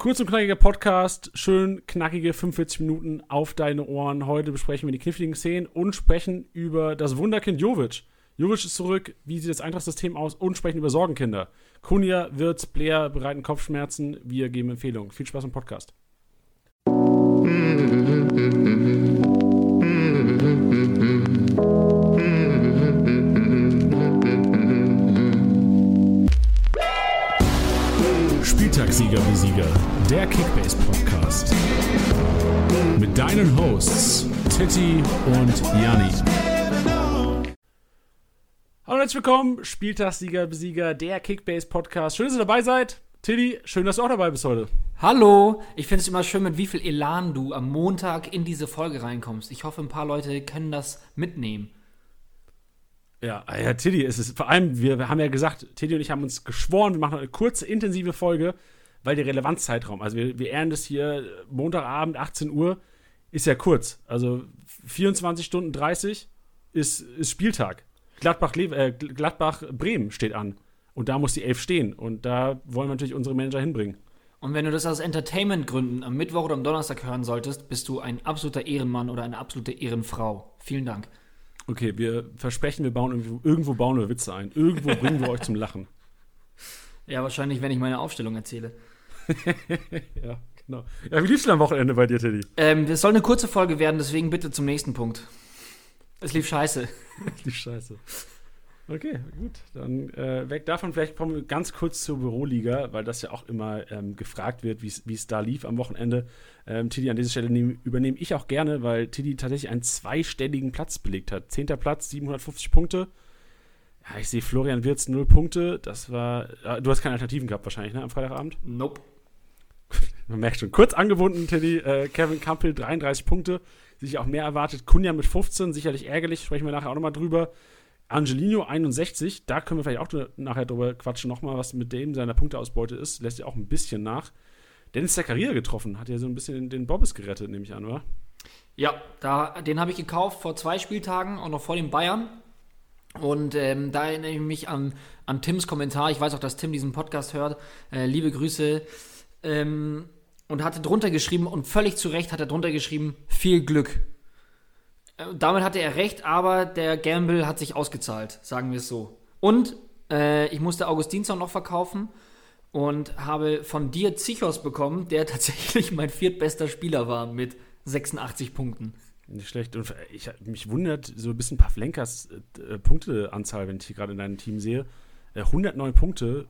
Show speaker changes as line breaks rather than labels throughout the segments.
Kurz und knackiger Podcast, schön knackige 45 Minuten auf deine Ohren. Heute besprechen wir die kniffligen Szenen und sprechen über das Wunderkind Jovic. Jovic ist zurück, wie sieht das Eintracht-System aus und sprechen über Sorgenkinder. Kunja, Wirtz, Blair bereiten Kopfschmerzen, wir geben Empfehlungen. Viel Spaß im Podcast. Spieltagssieger Besieger, der Kickbase Podcast. Mit deinen Hosts Titti und Janni. Hallo und herzlich willkommen, Spieltagssieger Besieger, der Kickbase Podcast. Schön, dass ihr dabei seid. Titti, schön, dass du auch dabei bist heute.
Hallo, ich finde es immer schön, mit wie viel Elan du am Montag in diese Folge reinkommst. Ich hoffe, ein paar Leute können das mitnehmen.
Ja, ja, Tiddy, es ist vor allem, wir, wir haben ja gesagt, Tiddy und ich haben uns geschworen, wir machen eine kurze, intensive Folge, weil der Relevanzzeitraum, also wir, wir ehren das hier Montagabend, 18 Uhr, ist ja kurz. Also 24 Stunden 30 ist, ist Spieltag. Gladbach, äh, Gladbach Bremen steht an. Und da muss die Elf stehen. Und da wollen wir natürlich unsere Manager hinbringen.
Und wenn du das aus Entertainment-Gründen am Mittwoch oder am Donnerstag hören solltest, bist du ein absoluter Ehrenmann oder eine absolute Ehrenfrau. Vielen Dank.
Okay, wir versprechen, wir bauen irgendwo, irgendwo bauen wir Witze ein. Irgendwo bringen wir euch zum Lachen.
Ja, wahrscheinlich, wenn ich meine Aufstellung erzähle.
ja, genau. Ja, wie lief's denn am Wochenende bei dir, Teddy?
Ähm, das soll eine kurze Folge werden, deswegen bitte zum nächsten Punkt. Es lief scheiße.
es lief scheiße. Okay, gut. Dann äh, weg davon. Vielleicht kommen wir ganz kurz zur Büroliga, weil das ja auch immer ähm, gefragt wird, wie es da lief am Wochenende. Ähm, Tiddy, an dieser Stelle nehm, übernehme ich auch gerne, weil Tiddy tatsächlich einen zweistelligen Platz belegt hat. Zehnter Platz, 750 Punkte. Ja, ich sehe Florian Wirz 0 Punkte. Das war. Äh, du hast keine Alternativen gehabt, wahrscheinlich, ne, am Freitagabend?
Nope.
Man merkt schon. Kurz angebunden, Tiddy. Äh, Kevin Campbell 33 Punkte. Sich auch mehr erwartet. Kunja mit 15, sicherlich ärgerlich. Sprechen wir nachher auch nochmal drüber. Angelino 61, da können wir vielleicht auch nachher drüber quatschen, nochmal, was mit dem seiner Punkteausbeute ist. Lässt ja auch ein bisschen nach. Dennis Zakaria getroffen, hat ja so ein bisschen den Bobbes gerettet, nehme ich an, oder?
Ja, da, den habe ich gekauft vor zwei Spieltagen, auch noch vor den Bayern. Und ähm, da erinnere ich mich an, an Tims Kommentar. Ich weiß auch, dass Tim diesen Podcast hört. Äh, liebe Grüße. Ähm, und hatte drunter geschrieben, und völlig zu Recht hat er drunter geschrieben, viel Glück. Äh, damit hatte er recht, aber der Gamble hat sich ausgezahlt, sagen wir es so. Und äh, ich musste Augustinsson noch verkaufen und habe von dir Zichos bekommen, der tatsächlich mein viertbester Spieler war mit 86 Punkten.
Nicht schlecht. Und ich, mich wundert so ein bisschen Pavlenkas äh, Punkteanzahl, wenn ich hier gerade in deinem Team sehe. Äh, 109 Punkte,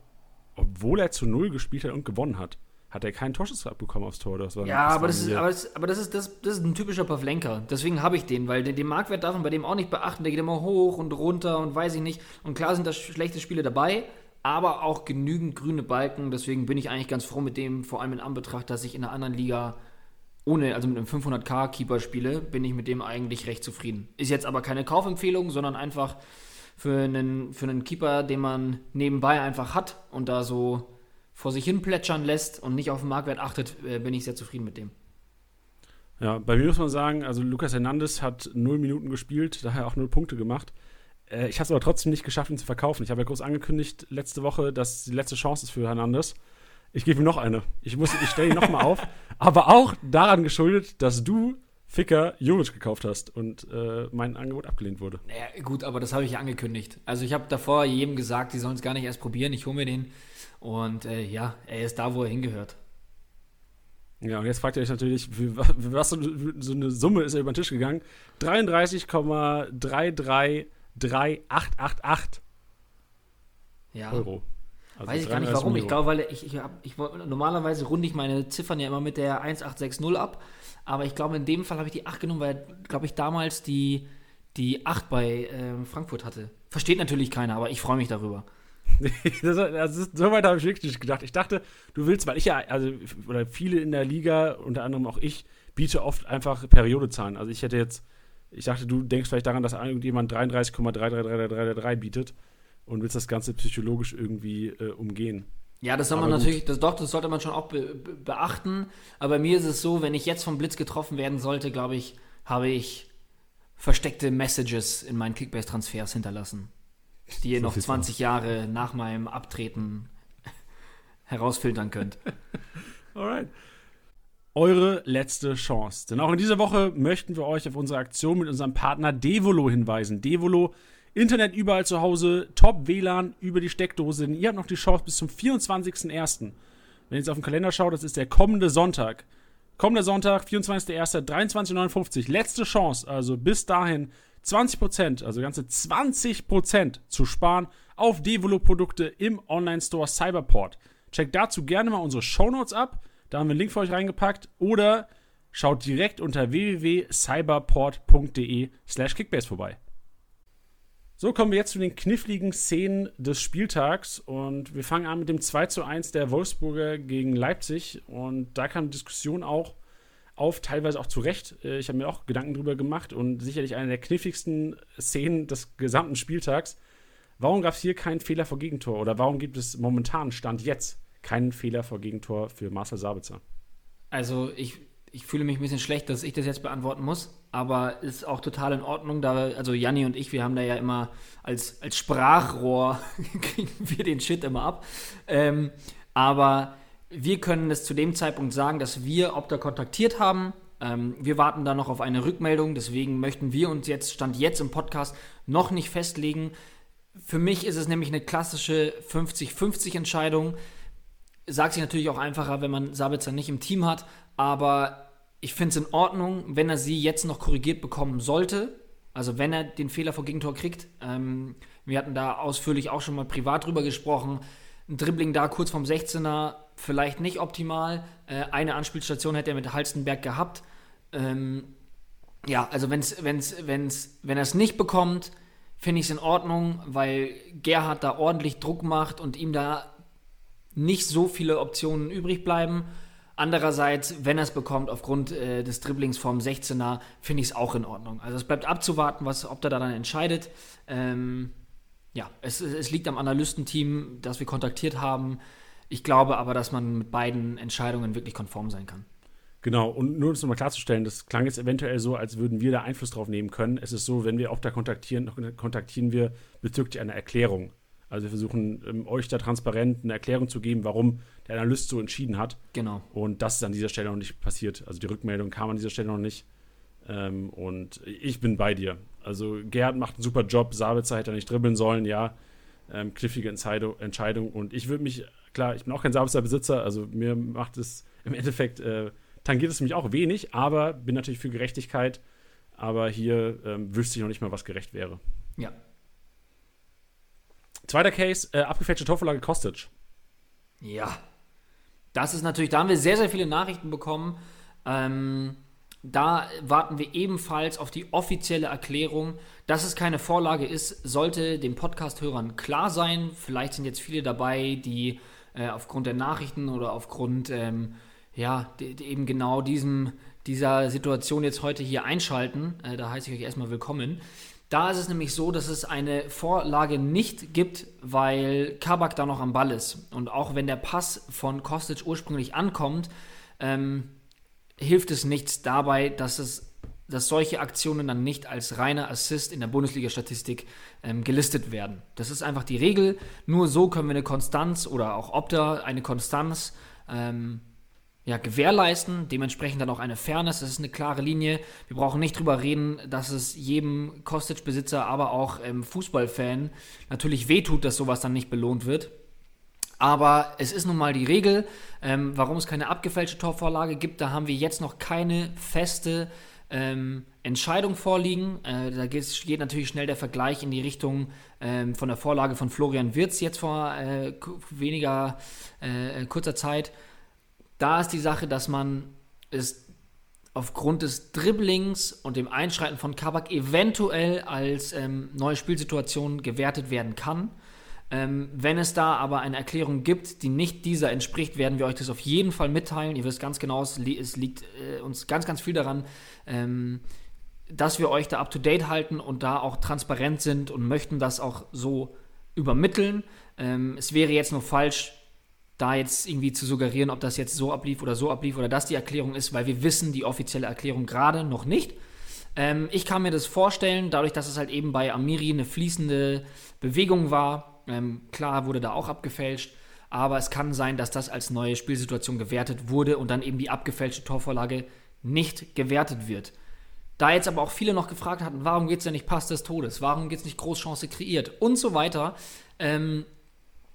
obwohl er zu Null gespielt hat und gewonnen hat hat er keinen Torschuss abbekommen aufs Tor.
Das war, ja, das aber, das ist, aber, das, aber das, ist, das, das ist ein typischer Pavlenka. Deswegen habe ich den, weil den, den Marktwert darf man bei dem auch nicht beachten. Der geht immer hoch und runter und weiß ich nicht. Und klar sind da schlechte Spiele dabei, aber auch genügend grüne Balken. Deswegen bin ich eigentlich ganz froh mit dem, vor allem in Anbetracht, dass ich in einer anderen Liga ohne, also mit einem 500k-Keeper spiele, bin ich mit dem eigentlich recht zufrieden. Ist jetzt aber keine Kaufempfehlung, sondern einfach für einen, für einen Keeper, den man nebenbei einfach hat und da so vor sich hin plätschern lässt und nicht auf den Marktwert achtet, äh, bin ich sehr zufrieden mit dem.
Ja, bei mir muss man sagen, also Lukas Hernandez hat null Minuten gespielt, daher auch null Punkte gemacht. Äh, ich habe es aber trotzdem nicht geschafft, ihn zu verkaufen. Ich habe ja groß angekündigt letzte Woche, dass die letzte Chance ist für Hernandez. Ich gebe ihm noch eine. Ich, ich stelle ihn nochmal auf. Aber auch daran geschuldet, dass du Ficker Jovic gekauft hast und äh, mein Angebot abgelehnt wurde.
Naja, gut, aber das habe ich ja angekündigt. Also ich habe davor jedem gesagt, die sollen es gar nicht erst probieren. Ich hole mir den und äh, ja, er ist da, wo er hingehört.
Ja, und jetzt fragt ihr euch natürlich, für, was so, so, eine Summe ist er über den Tisch gegangen? 33,333888
ja. Euro. Also Weiß ich gar nicht warum. Millionen. Ich glaube, weil ich, ich, hab, ich normalerweise runde ich meine Ziffern ja immer mit der 1860 ab. Aber ich glaube, in dem Fall habe ich die 8 genommen, weil, glaube ich, damals die, die 8 bei äh, Frankfurt hatte. Versteht natürlich keiner, aber ich freue mich darüber.
das, ist, so weit habe ich wirklich nicht gedacht. Ich dachte, du willst, weil ich ja, also, oder viele in der Liga, unter anderem auch ich, biete oft einfach Periodezahlen. Also ich hätte jetzt, ich dachte, du denkst vielleicht daran, dass irgendjemand 33,33333 bietet und willst das Ganze psychologisch irgendwie äh, umgehen.
Ja, das soll man natürlich, das, doch, das sollte man schon auch be beachten. Aber bei mir ist es so, wenn ich jetzt vom Blitz getroffen werden sollte, glaube ich, habe ich versteckte Messages in meinen Kickbase-Transfers hinterlassen die ihr so noch 20 Jahre nach meinem Abtreten herausfiltern könnt.
Alright. Eure letzte Chance. Denn auch in dieser Woche möchten wir euch auf unsere Aktion mit unserem Partner Devolo hinweisen. Devolo, Internet überall zu Hause, Top WLAN über die Steckdose. Denn ihr habt noch die Chance bis zum 24.01. Wenn ihr jetzt auf den Kalender schaut, das ist der kommende Sonntag. Kommender Sonntag, 24.01., 23.59 Letzte Chance, also bis dahin 20%, also ganze 20% zu sparen auf Devolo-Produkte im Online-Store Cyberport. Checkt dazu gerne mal unsere Shownotes ab. Da haben wir einen Link für euch reingepackt. Oder schaut direkt unter www.cyberport.de slash kickbase vorbei. So kommen wir jetzt zu den kniffligen Szenen des Spieltags und wir fangen an mit dem 2 zu 1 der Wolfsburger gegen Leipzig und da kam Diskussion auch auf, teilweise auch zu Recht. Äh, ich habe mir auch Gedanken drüber gemacht und sicherlich eine der kniffligsten Szenen des gesamten Spieltags. Warum gab es hier keinen Fehler vor Gegentor oder warum gibt es momentan Stand jetzt keinen Fehler vor Gegentor für Marcel Sabitzer.
Also ich, ich fühle mich ein bisschen schlecht, dass ich das jetzt beantworten muss, aber ist auch total in Ordnung. Da, also Janni und ich, wir haben da ja immer als, als Sprachrohr kriegen wir den Shit immer ab. Ähm, aber wir können es zu dem Zeitpunkt sagen, dass wir Opta kontaktiert haben. Ähm, wir warten da noch auf eine Rückmeldung, deswegen möchten wir uns jetzt, Stand jetzt im Podcast, noch nicht festlegen. Für mich ist es nämlich eine klassische 50-50 Entscheidung sagt sich natürlich auch einfacher, wenn man Sabitzer nicht im Team hat, aber ich finde es in Ordnung, wenn er sie jetzt noch korrigiert bekommen sollte. Also wenn er den Fehler vor Gegentor kriegt. Ähm, wir hatten da ausführlich auch schon mal privat drüber gesprochen. Ein Dribbling da kurz vom 16er, vielleicht nicht optimal. Äh, eine Anspielstation hätte er mit Halstenberg gehabt. Ähm, ja, also wenn's, wenn's, wenn's, wenn er es nicht bekommt, finde ich es in Ordnung, weil Gerhard da ordentlich Druck macht und ihm da nicht so viele Optionen übrig bleiben. Andererseits, wenn er es bekommt aufgrund äh, des Dribblings vom 16er, finde ich es auch in Ordnung. Also es bleibt abzuwarten, was, ob der da dann entscheidet. Ähm, ja, es, es liegt am Analystenteam, das wir kontaktiert haben. Ich glaube aber, dass man mit beiden Entscheidungen wirklich konform sein kann.
Genau, und nur um es nochmal klarzustellen, das klang jetzt eventuell so, als würden wir da Einfluss drauf nehmen können. Es ist so, wenn wir Opta kontaktieren, kontaktieren wir bezüglich einer Erklärung. Also wir versuchen ähm, euch da transparent eine Erklärung zu geben, warum der Analyst so entschieden hat.
Genau.
Und das ist an dieser Stelle noch nicht passiert. Also die Rückmeldung kam an dieser Stelle noch nicht. Ähm, und ich bin bei dir. Also Gerhard macht einen super Job, Sabitzer hätte er nicht dribbeln sollen, ja. Ähm, knifflige Entscheidung. Und ich würde mich, klar, ich bin auch kein Sabitzer-Besitzer, also mir macht es im Endeffekt, äh, tangiert es mich auch wenig, aber bin natürlich für Gerechtigkeit. Aber hier ähm, wüsste ich noch nicht mal, was gerecht wäre.
Ja,
Zweiter Case, äh, abgefälschte Torvorlage Kostic.
Ja. Das ist natürlich, da haben wir sehr, sehr viele Nachrichten bekommen. Ähm, da warten wir ebenfalls auf die offizielle Erklärung. Dass es keine Vorlage ist, sollte den Podcast-Hörern klar sein. Vielleicht sind jetzt viele dabei, die äh, aufgrund der Nachrichten oder aufgrund ähm, ja, die, die eben genau diesem, dieser Situation jetzt heute hier einschalten. Äh, da heiße ich euch erstmal willkommen. Da ist es nämlich so, dass es eine Vorlage nicht gibt, weil Kabak da noch am Ball ist. Und auch wenn der Pass von Kostic ursprünglich ankommt, ähm, hilft es nichts dabei, dass es dass solche Aktionen dann nicht als reiner Assist in der Bundesliga-Statistik ähm, gelistet werden. Das ist einfach die Regel. Nur so können wir eine Konstanz oder auch Opta eine Konstanz ähm, ja, gewährleisten, dementsprechend dann auch eine Fairness, das ist eine klare Linie. Wir brauchen nicht drüber reden, dass es jedem Kostic-Besitzer, aber auch ähm, Fußballfan natürlich wehtut, dass sowas dann nicht belohnt wird. Aber es ist nun mal die Regel, ähm, warum es keine abgefälschte Torvorlage gibt. Da haben wir jetzt noch keine feste ähm, Entscheidung vorliegen. Äh, da geht, geht, natürlich schnell der Vergleich in die Richtung ähm, von der Vorlage von Florian Wirz jetzt vor äh, weniger äh, kurzer Zeit. Da ist die Sache, dass man es aufgrund des Dribblings und dem Einschreiten von Kabak eventuell als ähm, neue Spielsituation gewertet werden kann. Ähm, wenn es da aber eine Erklärung gibt, die nicht dieser entspricht, werden wir euch das auf jeden Fall mitteilen. Ihr wisst ganz genau, es, li es liegt äh, uns ganz, ganz viel daran, ähm, dass wir euch da up to date halten und da auch transparent sind und möchten das auch so übermitteln. Ähm, es wäre jetzt nur falsch, da jetzt irgendwie zu suggerieren, ob das jetzt so ablief oder so ablief oder das die Erklärung ist, weil wir wissen die offizielle Erklärung gerade noch nicht. Ähm, ich kann mir das vorstellen, dadurch, dass es halt eben bei Amiri eine fließende Bewegung war. Ähm, klar wurde da auch abgefälscht, aber es kann sein, dass das als neue Spielsituation gewertet wurde und dann eben die abgefälschte Torvorlage nicht gewertet wird. Da jetzt aber auch viele noch gefragt hatten, warum geht es denn nicht Pass des Todes, warum geht es nicht Großchance kreiert? Und so weiter, ähm,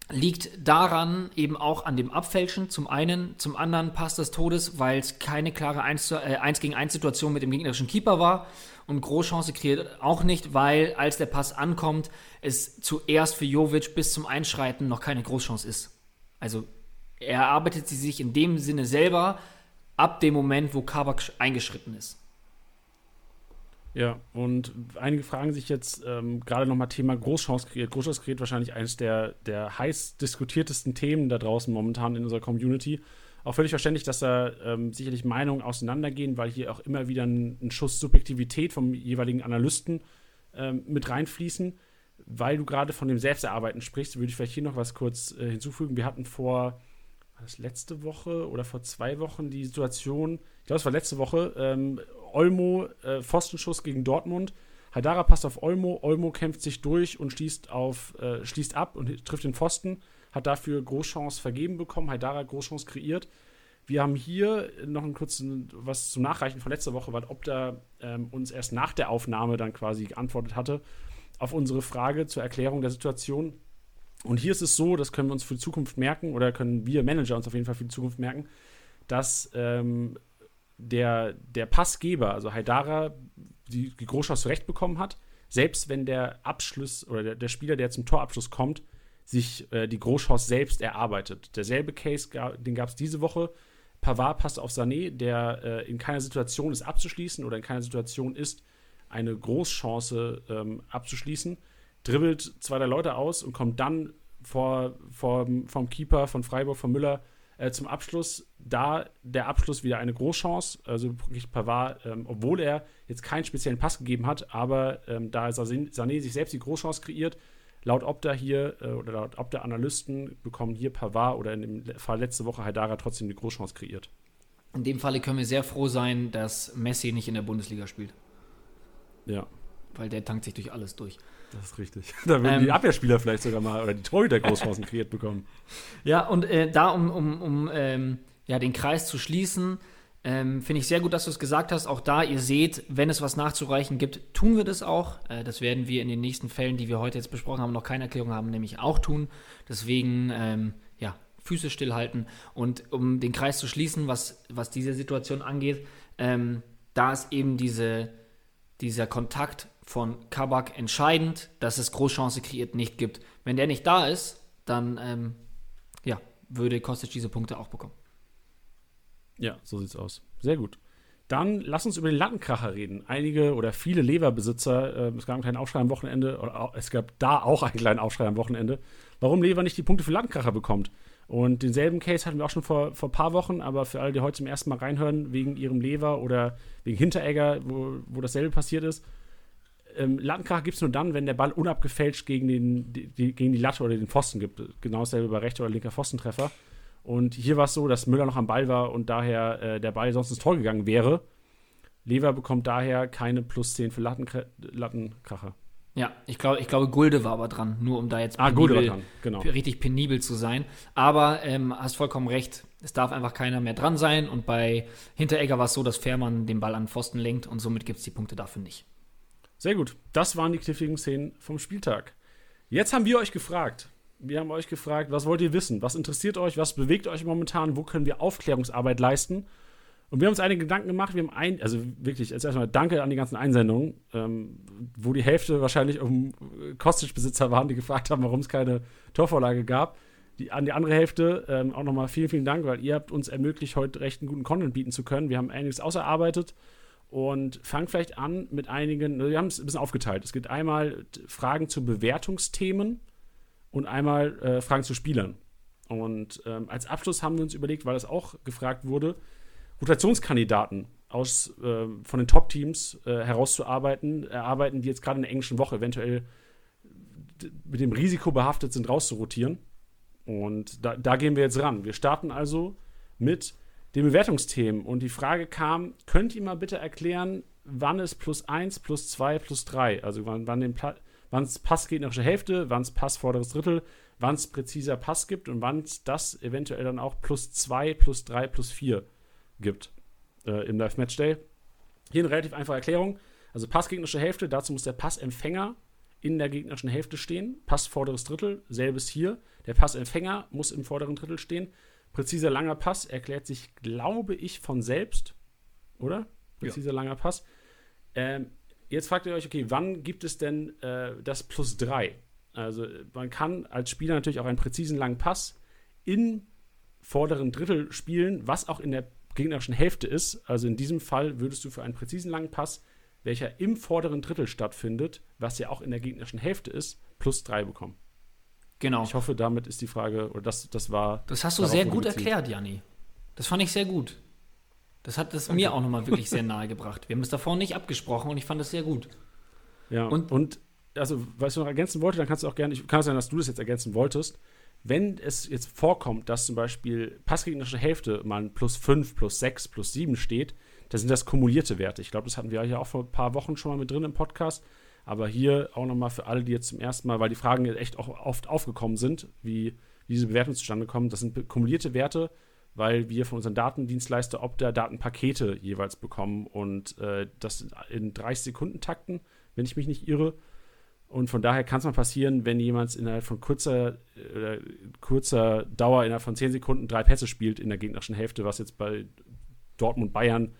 liegt daran eben auch an dem Abfälschen zum einen, zum anderen Pass des Todes, weil es keine klare 1, äh, 1 gegen 1 Situation mit dem gegnerischen Keeper war und Großchance kreiert auch nicht, weil als der Pass ankommt, es zuerst für Jovic bis zum Einschreiten noch keine Großchance ist. Also er erarbeitet sie sich in dem Sinne selber ab dem Moment, wo Kabak eingeschritten ist.
Ja, und einige fragen sich jetzt ähm, gerade nochmal Thema Großchance kreiert. Großchance kreiert wahrscheinlich eines der, der heiß diskutiertesten Themen da draußen momentan in unserer Community. Auch völlig verständlich, dass da ähm, sicherlich Meinungen auseinandergehen, weil hier auch immer wieder ein, ein Schuss Subjektivität vom jeweiligen Analysten ähm, mit reinfließen. Weil du gerade von dem Selbsterarbeiten sprichst, würde ich vielleicht hier noch was kurz äh, hinzufügen. Wir hatten vor, war das letzte Woche oder vor zwei Wochen die Situation, ich glaube, es war letzte Woche, ähm, Olmo, äh, Pfostenschuss gegen Dortmund. Haidara passt auf Olmo, Olmo kämpft sich durch und schließt, auf, äh, schließt ab und trifft den Pfosten, hat dafür Großchance vergeben bekommen, Haidara Großchance kreiert. Wir haben hier noch ein kurzes was zum Nachreichen von letzter Woche, weil Opta ähm, uns erst nach der Aufnahme dann quasi geantwortet hatte auf unsere Frage zur Erklärung der Situation. Und hier ist es so, das können wir uns für die Zukunft merken oder können wir Manager uns auf jeden Fall für die Zukunft merken, dass ähm, der, der Passgeber, also Haidara, die, die Großchance zurecht bekommen hat, selbst wenn der Abschluss oder der, der Spieler, der zum Torabschluss kommt, sich äh, die Großchance selbst erarbeitet. Derselbe Case, den gab es diese Woche. Pavard passt auf Sané, der äh, in keiner Situation ist abzuschließen oder in keiner Situation ist, eine Großchance ähm, abzuschließen, dribbelt zwei der Leute aus und kommt dann vor, vor, vom Keeper von Freiburg, von Müller, äh, zum Abschluss, da der Abschluss wieder eine Großchance. Also kriegt Pavard, ähm, obwohl er jetzt keinen speziellen Pass gegeben hat, aber ähm, da Sané sich selbst die Großchance kreiert, laut Opta hier äh, oder laut Opta Analysten bekommen hier Pavard oder in dem Fall letzte Woche Haidara trotzdem die Großchance kreiert.
In dem Falle können wir sehr froh sein, dass Messi nicht in der Bundesliga spielt.
Ja.
Weil der tankt sich durch alles durch.
Das ist richtig. Da würden ähm, die Abwehrspieler vielleicht sogar mal oder die Torhüter Großchancen kreiert bekommen.
Ja, und äh, da, um, um, um ähm, ja, den Kreis zu schließen, ähm, finde ich sehr gut, dass du es gesagt hast. Auch da, ihr seht, wenn es was nachzureichen gibt, tun wir das auch. Äh, das werden wir in den nächsten Fällen, die wir heute jetzt besprochen haben, noch keine Erklärung haben, nämlich auch tun. Deswegen, ähm, ja, Füße stillhalten. Und um den Kreis zu schließen, was, was diese Situation angeht, ähm, da ist eben diese, dieser Kontakt von Kabak entscheidend, dass es Großchance kreiert nicht gibt. Wenn der nicht da ist, dann ähm, ja, würde Kostic diese Punkte auch bekommen.
Ja, so sieht's aus. Sehr gut. Dann lass uns über den Lattenkracher reden. Einige oder viele Leverbesitzer, äh, es gab einen kleinen Aufschrei am Wochenende, oder auch, es gab da auch einen kleinen Aufschrei am Wochenende, warum Lever nicht die Punkte für Lattenkracher bekommt. Und denselben Case hatten wir auch schon vor, vor ein paar Wochen, aber für alle, die heute zum ersten Mal reinhören, wegen ihrem Lever oder wegen Hinteregger, wo, wo dasselbe passiert ist, ähm, Lattenkracher gibt es nur dann, wenn der Ball unabgefälscht gegen, den, die, gegen die Latte oder den Pfosten gibt. Genau dasselbe bei rechter oder linker Pfostentreffer. Und hier war es so, dass Müller noch am Ball war und daher äh, der Ball sonst ins Tor gegangen wäre. Lever bekommt daher keine plus 10 für Lattenkra Lattenkracher.
Ja, ich glaube, ich glaube, Gulde war aber dran, nur um da jetzt
ah, war dran. Genau.
richtig penibel zu sein. Aber ähm, hast vollkommen recht, es darf einfach keiner mehr dran sein. Und bei Hinteregger war es so, dass Fährmann den Ball an Pfosten lenkt und somit gibt es die Punkte dafür nicht.
Sehr gut. Das waren die kniffligen Szenen vom Spieltag. Jetzt haben wir euch gefragt. Wir haben euch gefragt, was wollt ihr wissen? Was interessiert euch? Was bewegt euch momentan? Wo können wir Aufklärungsarbeit leisten? Und wir haben uns einige Gedanken gemacht. Wir haben ein, also wirklich, jetzt erstmal danke an die ganzen Einsendungen, ähm, wo die Hälfte wahrscheinlich um Kostic-Besitzer waren, die gefragt haben, warum es keine Torvorlage gab. Die, an die andere Hälfte ähm, auch nochmal vielen, vielen Dank, weil ihr habt uns ermöglicht, heute recht einen guten Content bieten zu können. Wir haben einiges ausgearbeitet und fangen vielleicht an mit einigen, wir haben es ein bisschen aufgeteilt. Es gibt einmal Fragen zu Bewertungsthemen und einmal äh, Fragen zu Spielern. Und ähm, als Abschluss haben wir uns überlegt, weil das auch gefragt wurde, Rotationskandidaten aus, äh, von den Top-Teams äh, herauszuarbeiten, erarbeiten, die jetzt gerade in der englischen Woche eventuell mit dem Risiko behaftet sind, rauszurotieren. Und da, da gehen wir jetzt ran. Wir starten also mit den Bewertungsthemen. Und die Frage kam, könnt ihr mal bitte erklären, wann es plus 1, plus 2, plus 3, also wann, wann, wann es Pass gegnerische Hälfte, wann es Pass vorderes Drittel, wann es präziser Pass gibt und wann es das eventuell dann auch plus 2, plus 3, plus 4 gibt äh, im Live-Match-Day. Hier eine relativ einfache Erklärung. Also Pass gegnerische Hälfte, dazu muss der Passempfänger in der gegnerischen Hälfte stehen. Pass vorderes Drittel, selbes hier. Der Passempfänger muss im vorderen Drittel stehen. Präziser langer Pass erklärt sich, glaube ich, von selbst. Oder? Präziser ja. langer Pass. Ähm, jetzt fragt ihr euch, okay, wann gibt es denn äh, das Plus 3? Also man kann als Spieler natürlich auch einen präzisen langen Pass im vorderen Drittel spielen, was auch in der gegnerischen Hälfte ist. Also in diesem Fall würdest du für einen präzisen langen Pass, welcher im vorderen Drittel stattfindet, was ja auch in der gegnerischen Hälfte ist, plus 3 bekommen. Genau. Ich hoffe, damit ist die Frage, oder das, das war.
Das hast du sehr gut erklärt, Janni. Das fand ich sehr gut. Das hat es mir auch nochmal wirklich sehr nahe gebracht. Wir haben es davor nicht abgesprochen und ich fand es sehr gut.
Ja, und, und also, was ich noch ergänzen wollte, dann kannst du auch gerne, ich kann sein, dass du das jetzt ergänzen wolltest. Wenn es jetzt vorkommt, dass zum Beispiel passgegnerische Hälfte mal plus 5, plus 6, plus 7 steht, dann sind das kumulierte Werte. Ich glaube, das hatten wir ja auch vor ein paar Wochen schon mal mit drin im Podcast. Aber hier auch nochmal für alle, die jetzt zum ersten Mal, weil die Fragen echt auch oft aufgekommen sind, wie, diese Bewertungen zustande kommen, das sind kumulierte Werte weil wir von unseren Datendienstleister Opta Datenpakete jeweils bekommen und äh, das in 30 Sekunden Takten, wenn ich mich nicht irre. Und von daher kann es mal passieren, wenn jemand innerhalb von kurzer, äh, kurzer Dauer, innerhalb von 10 Sekunden drei Pässe spielt in der gegnerischen Hälfte, was jetzt bei Dortmund Bayern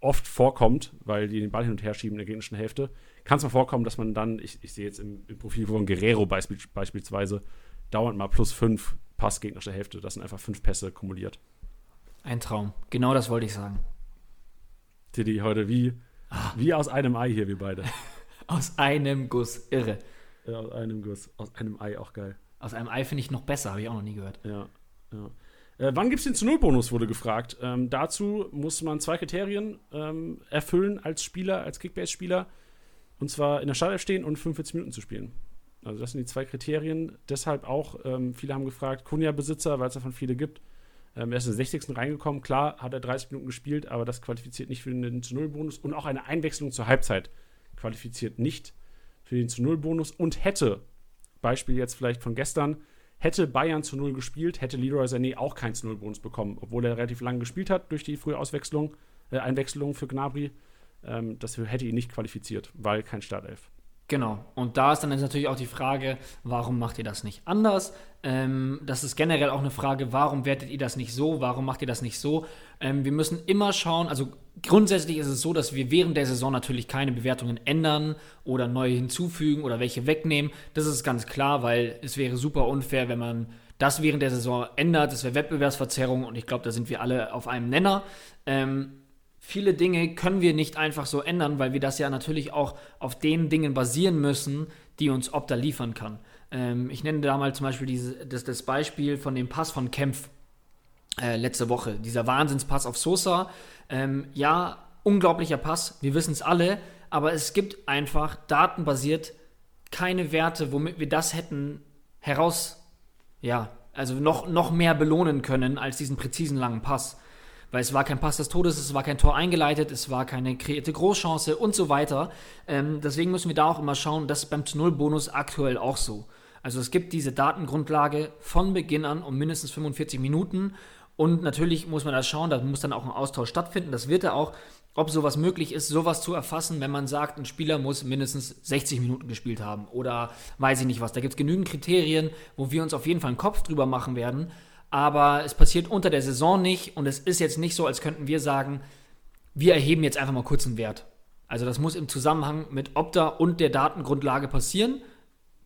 oft vorkommt, weil die den Ball hin und her schieben in der gegnerischen Hälfte, kann es mal vorkommen, dass man dann, ich, ich sehe jetzt im, im, Profil von Guerrero beisp beispielsweise, dauernd mal plus 5 Pass gegnerische Hälfte. Das sind einfach fünf Pässe kumuliert.
Ein Traum. Genau das wollte ich sagen.
Didi, heute wie, ah. wie aus einem Ei hier, wir beide.
aus einem Guss. Irre.
Ja, aus einem Guss. Aus einem Ei, auch geil.
Aus einem Ei finde ich noch besser, habe ich auch noch nie gehört.
Ja, ja. Äh, wann gibt es den zu Null-Bonus, wurde gefragt. Ähm, dazu muss man zwei Kriterien ähm, erfüllen als Spieler, als Kickbase-Spieler. Und zwar in der Startelf stehen und 45 Minuten zu spielen. Also das sind die zwei Kriterien. Deshalb auch, ähm, viele haben gefragt, Kunja-Besitzer, weil es davon viele gibt. Ähm, er ist in den 60. reingekommen. Klar hat er 30 Minuten gespielt, aber das qualifiziert nicht für den Zu-Null-Bonus. Und auch eine Einwechslung zur Halbzeit qualifiziert nicht für den Zu-Null-Bonus. Und hätte, Beispiel jetzt vielleicht von gestern, hätte Bayern zu Null gespielt, hätte Leroy Sané auch keinen Zu-Null-Bonus bekommen, obwohl er relativ lange gespielt hat durch die frühe Auswechslung, äh, Einwechslung für Gnabry. Ähm, das hätte ihn nicht qualifiziert, weil kein Startelf.
Genau. Und da ist dann natürlich auch die Frage, warum macht ihr das nicht anders? Ähm, das ist generell auch eine Frage, warum wertet ihr das nicht so? Warum macht ihr das nicht so? Ähm, wir müssen immer schauen, also grundsätzlich ist es so, dass wir während der Saison natürlich keine Bewertungen ändern oder neue hinzufügen oder welche wegnehmen. Das ist ganz klar, weil es wäre super unfair, wenn man das während der Saison ändert. Das wäre Wettbewerbsverzerrung und ich glaube, da sind wir alle auf einem Nenner. Ähm, viele Dinge können wir nicht einfach so ändern, weil wir das ja natürlich auch auf den Dingen basieren müssen, die uns Opta liefern kann. Ähm, ich nenne da mal zum Beispiel diese, das, das Beispiel von dem Pass von Kempf äh, letzte Woche. Dieser Wahnsinnspass auf Sosa. Ähm, ja, unglaublicher Pass, wir wissen es alle, aber es gibt einfach datenbasiert keine Werte, womit wir das hätten heraus, ja, also noch, noch mehr belohnen können als diesen präzisen langen Pass weil es war kein Pass des Todes, es war kein Tor eingeleitet, es war keine kreierte Großchance und so weiter. Ähm, deswegen müssen wir da auch immer schauen, das ist beim zu Null Bonus aktuell auch so. Also es gibt diese Datengrundlage von Beginn an um mindestens 45 Minuten und natürlich muss man da schauen, da muss dann auch ein Austausch stattfinden. Das wird ja auch, ob sowas möglich ist, sowas zu erfassen, wenn man sagt, ein Spieler muss mindestens 60 Minuten gespielt haben oder weiß ich nicht was. Da gibt es genügend Kriterien, wo wir uns auf jeden Fall einen Kopf drüber machen werden aber es passiert unter der Saison nicht und es ist jetzt nicht so, als könnten wir sagen, wir erheben jetzt einfach mal kurz einen Wert. Also das muss im Zusammenhang mit Opta und der Datengrundlage passieren.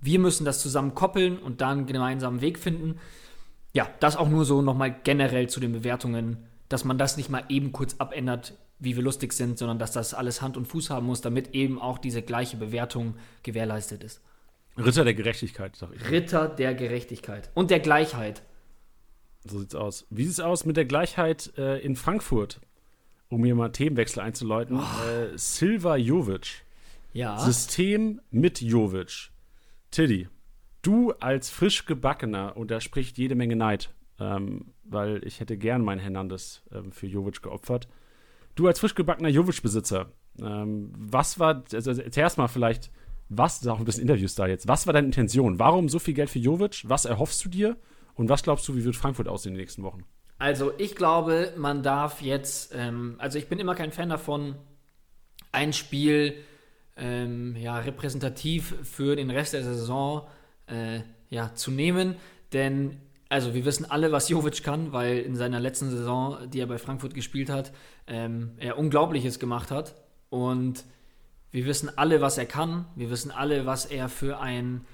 Wir müssen das zusammen koppeln und dann einen gemeinsamen Weg finden. Ja, das auch nur so nochmal generell zu den Bewertungen, dass man das nicht mal eben kurz abändert, wie wir lustig sind, sondern dass das alles Hand und Fuß haben muss, damit eben auch diese gleiche Bewertung gewährleistet ist.
Ritter der Gerechtigkeit,
sag ich. Ritter der Gerechtigkeit und der Gleichheit.
So sieht's aus. Wie sieht's aus mit der Gleichheit äh, in Frankfurt? Um hier mal Themenwechsel einzuläuten. Oh. Äh, Silva Jovic. Ja. System mit Jovic. Tiddy, du als frisch gebackener, und da spricht jede Menge Neid, ähm, weil ich hätte gern meinen Hernandez ähm, für Jovic geopfert. Du als frisch gebackener Jovic-Besitzer, ähm, was war, also zuerst mal vielleicht, was, das ist auch ein bisschen Interviews da jetzt, was war deine Intention? Warum so viel Geld für Jovic? Was erhoffst du dir? Und was glaubst du, wie wird Frankfurt aussehen in den nächsten Wochen?
Also ich glaube, man darf jetzt, ähm, also ich bin immer kein Fan davon, ein Spiel ähm, ja, repräsentativ für den Rest der Saison äh, ja, zu nehmen. Denn, also wir wissen alle, was Jovic kann, weil in seiner letzten Saison, die er bei Frankfurt gespielt hat, ähm, er Unglaubliches gemacht hat. Und wir wissen alle, was er kann. Wir wissen alle, was er für ein,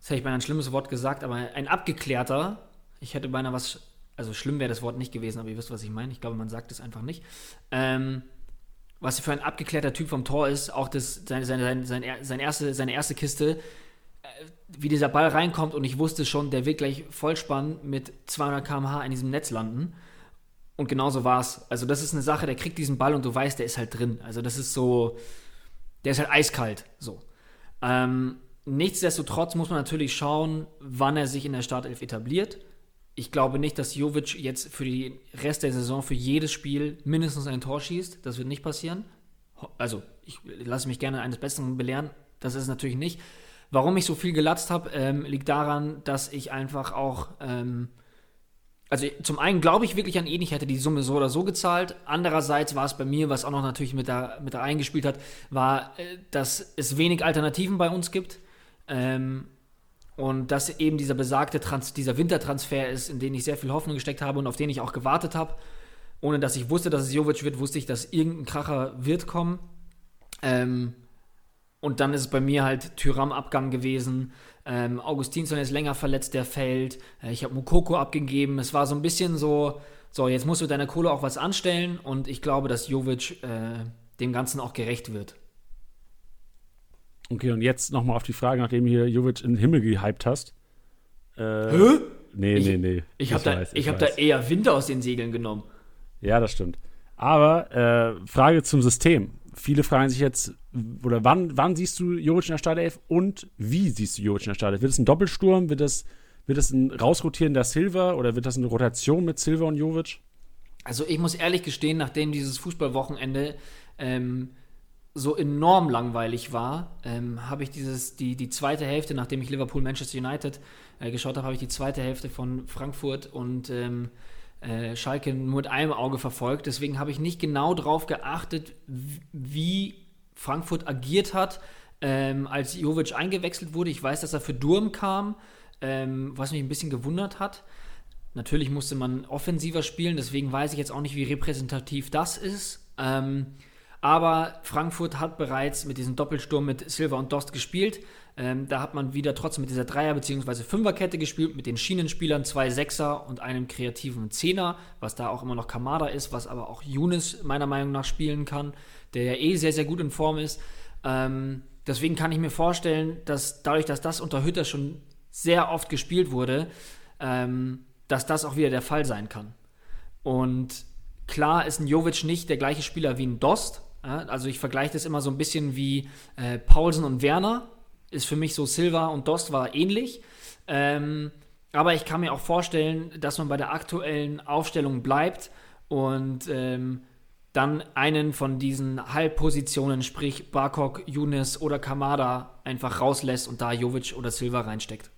jetzt hätte ich beinahe ein schlimmes Wort gesagt, aber ein abgeklärter, ich hätte beinahe was, also schlimm wäre das Wort nicht gewesen, aber ihr wisst, was ich meine. Ich glaube, man sagt es einfach nicht. Ähm, was für ein abgeklärter Typ vom Tor ist, auch das, seine, seine, seine, seine, erste, seine erste Kiste, äh, wie dieser Ball reinkommt und ich wusste schon, der wird gleich Vollspann mit 200 km/h in diesem Netz landen. Und genauso war es. Also, das ist eine Sache, der kriegt diesen Ball und du weißt, der ist halt drin. Also, das ist so, der ist halt eiskalt. So. Ähm, nichtsdestotrotz muss man natürlich schauen, wann er sich in der Startelf etabliert. Ich glaube nicht, dass Jovic jetzt für den Rest der Saison für jedes Spiel mindestens ein Tor schießt. Das wird nicht passieren. Also, ich lasse mich gerne eines Besseren belehren. Das ist natürlich nicht. Warum ich so viel gelatzt habe, ähm, liegt daran, dass ich einfach auch. Ähm, also zum einen glaube ich wirklich an ihn, ich hätte die Summe so oder so gezahlt. Andererseits war es bei mir, was auch noch natürlich mit da, mit da eingespielt hat, war, äh, dass es wenig Alternativen bei uns gibt. Ähm, und dass eben dieser besagte Trans dieser Wintertransfer ist, in den ich sehr viel Hoffnung gesteckt habe und auf den ich auch gewartet habe. Ohne dass ich wusste, dass es Jovic wird, wusste ich, dass irgendein Kracher wird kommen. Ähm, und dann ist es bei mir halt Tyram-Abgang gewesen. Ähm, Augustinsson ist länger verletzt, der fällt. Äh, ich habe Mukoko abgegeben. Es war so ein bisschen so, so, jetzt musst du mit deiner Kohle auch was anstellen. Und ich glaube, dass Jovic äh, dem Ganzen auch gerecht wird.
Okay, und jetzt nochmal auf die Frage, nachdem du hier Jovic in den Himmel gehypt hast.
Äh, Hä?
Nee,
ich,
nee, nee.
Ich habe da, ich hab da eher Winter aus den Segeln genommen.
Ja, das stimmt. Aber äh, Frage zum System. Viele fragen sich jetzt, oder wann, wann siehst du Jovic in der Startelf und wie siehst du Jovic in der Startelf? Wird es ein Doppelsturm? Wird es, wird es ein Rausrotieren der Silva oder wird das eine Rotation mit Silva und Jovic?
Also ich muss ehrlich gestehen, nachdem dieses Fußballwochenende ähm, so enorm langweilig war, ähm, habe ich dieses, die, die zweite Hälfte, nachdem ich Liverpool Manchester United äh, geschaut habe, habe ich die zweite Hälfte von Frankfurt und ähm, äh, Schalke nur mit einem Auge verfolgt. Deswegen habe ich nicht genau darauf geachtet, wie Frankfurt agiert hat, ähm, als Jovic eingewechselt wurde. Ich weiß, dass er für Durm kam, ähm, was mich ein bisschen gewundert hat. Natürlich musste man offensiver spielen, deswegen weiß ich jetzt auch nicht, wie repräsentativ das ist. Ähm, aber Frankfurt hat bereits mit diesem Doppelsturm mit Silva und Dost gespielt. Ähm, da hat man wieder trotzdem mit dieser Dreier- bzw. Fünferkette gespielt, mit den Schienenspielern, zwei Sechser und einem kreativen Zehner, was da auch immer noch Kamada ist, was aber auch Younes meiner Meinung nach spielen kann, der ja eh sehr, sehr gut in Form ist. Ähm, deswegen kann ich mir vorstellen, dass dadurch, dass das unter Hütter schon sehr oft gespielt wurde, ähm, dass das auch wieder der Fall sein kann. Und klar ist ein Jovic nicht der gleiche Spieler wie ein Dost, also ich vergleiche das immer so ein bisschen wie äh, Paulsen und Werner. Ist für mich so Silva und Dost war ähnlich. Ähm, aber ich kann mir auch vorstellen, dass man bei der aktuellen Aufstellung bleibt und ähm, dann einen von diesen Halbpositionen, sprich Barkok, Younes oder Kamada, einfach rauslässt und da Jovic oder Silva reinsteckt.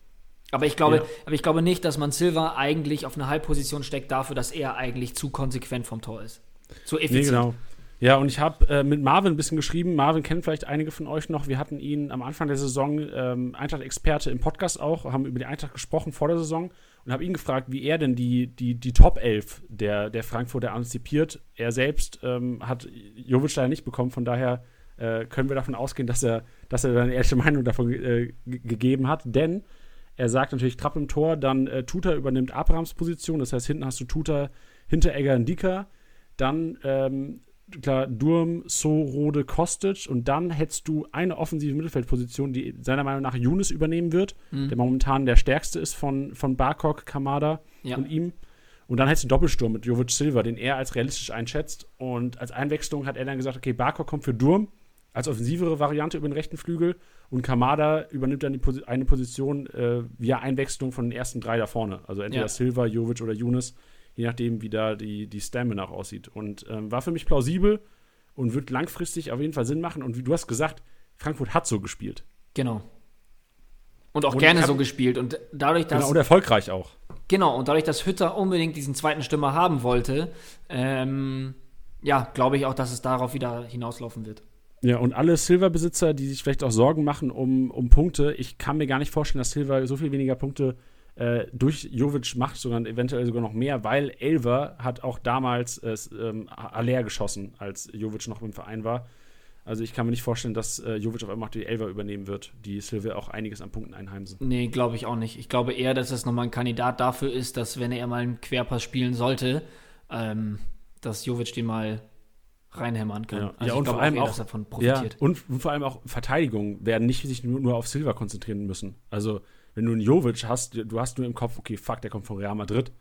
Aber ich glaube, ja. aber ich glaube nicht, dass man Silva eigentlich auf eine Halbposition steckt, dafür, dass er eigentlich zu konsequent vom Tor ist. Zu effizient.
Nee, genau. Ja, und ich habe äh, mit Marvin ein bisschen geschrieben. Marvin kennt vielleicht einige von euch noch. Wir hatten ihn am Anfang der Saison, ähm, Eintracht-Experte im Podcast auch, haben über die Eintracht gesprochen vor der Saison und habe ihn gefragt, wie er denn die, die, die Top 11 der, der Frankfurter antizipiert. Er selbst ähm, hat Jovic leider nicht bekommen, von daher äh, können wir davon ausgehen, dass er, dass er eine ehrliche Meinung davon äh, gegeben hat, denn er sagt natürlich Trapp im Tor, dann äh, Tuta übernimmt Abrahams Position, das heißt, hinten hast du Tuta, Hinteregger, Ndika, dann ähm, klar, Durm, So, Rode, Kostic und dann hättest du eine offensive Mittelfeldposition, die seiner Meinung nach Younes übernehmen wird, mhm. der momentan der stärkste ist von, von Barkok, Kamada ja. und ihm. Und dann hättest du Doppelsturm mit Jovic Silva, den er als realistisch einschätzt. Und als Einwechslung hat er dann gesagt, okay, Barkok kommt für Durm als offensivere Variante über den rechten Flügel und Kamada übernimmt dann Pos eine Position äh, via Einwechslung von den ersten drei da vorne. Also entweder ja. Silva, Jovic oder Younes je nachdem, wie da die, die Stamina aussieht. Und ähm, war für mich plausibel und wird langfristig auf jeden Fall Sinn machen. Und wie du hast gesagt, Frankfurt hat so gespielt.
Genau. Und auch und gerne so gespielt. Und dadurch,
dass. Genau, und erfolgreich auch.
Genau, und dadurch, dass Hütter unbedingt diesen zweiten Stürmer haben wollte, ähm, ja, glaube ich auch, dass es darauf wieder hinauslaufen wird.
Ja, und alle Silver-Besitzer, die sich vielleicht auch Sorgen machen um, um Punkte, ich kann mir gar nicht vorstellen, dass Silver so viel weniger Punkte äh, durch Jovic macht, sondern eventuell sogar noch mehr, weil Elver hat auch damals äh, ähm, Aller geschossen, als Jovic noch im Verein war. Also ich kann mir nicht vorstellen, dass äh, Jovic auf einmal die Elver übernehmen wird, die Silver auch einiges an Punkten einheimsen.
Nee, glaube ich auch nicht. Ich glaube eher, dass das nochmal ein Kandidat dafür ist, dass wenn er mal einen Querpass spielen sollte, ähm, dass Jovic den mal reinhämmern kann.
Ja, also ja und vor allem auch, auch davon profitiert. Ja, und, vor allem auch Verteidigung werden nicht sich nur, nur auf Silva konzentrieren müssen. Also wenn du einen Jovic hast, du hast nur im Kopf, okay, fuck, der kommt von Real Madrid,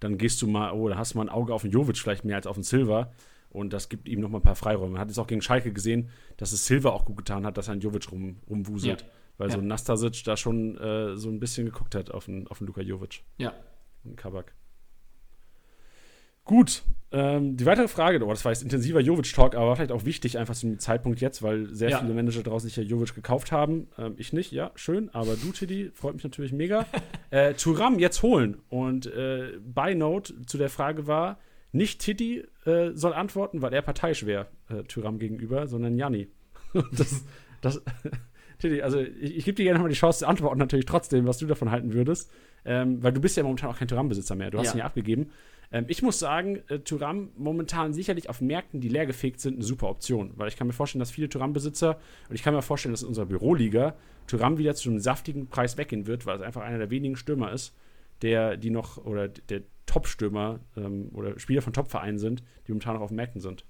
dann gehst du mal, oh, da hast du mal ein Auge auf den Jovic vielleicht mehr als auf den Silva und das gibt ihm noch mal ein paar Freiräume. Man hat jetzt auch gegen Schalke gesehen, dass es Silva auch gut getan hat, dass er einen Jovic rum, rumwuselt. Ja. Weil ja. so Nastasic da schon äh, so ein bisschen geguckt hat auf den, auf den Luka Jovic.
Ja.
Und Kabak. Gut, ähm, die weitere Frage, oh, das war jetzt intensiver Jovic-Talk, aber vielleicht auch wichtig einfach zum Zeitpunkt jetzt, weil sehr ja. viele Manager draußen sich ja Jovic gekauft haben. Ähm, ich nicht, ja, schön, aber du, Tiddy, freut mich natürlich mega. äh, Turam jetzt holen. Und äh, by Note zu der Frage war, nicht Tiddy äh, soll antworten, weil er parteiisch wäre, äh, Tyram gegenüber, sondern Janni. das, das, Tiddy, also ich, ich gebe dir gerne mal die Chance zu antworten, natürlich trotzdem, was du davon halten würdest. Ähm, weil du bist ja momentan auch kein Tyram-Besitzer mehr. Du hast ja. ihn ja abgegeben. Ähm, ich muss sagen, äh, Tyram momentan sicherlich auf Märkten, die leergefegt sind, eine super Option. Weil ich kann mir vorstellen, dass viele Tyram-Besitzer, und ich kann mir vorstellen, dass in unserer Büroliga Tyram wieder zu einem saftigen Preis weggehen wird, weil es einfach einer der wenigen Stürmer ist, der die noch, oder der Top-Stürmer ähm, oder Spieler von Top-Vereinen sind, die momentan noch auf Märkten sind.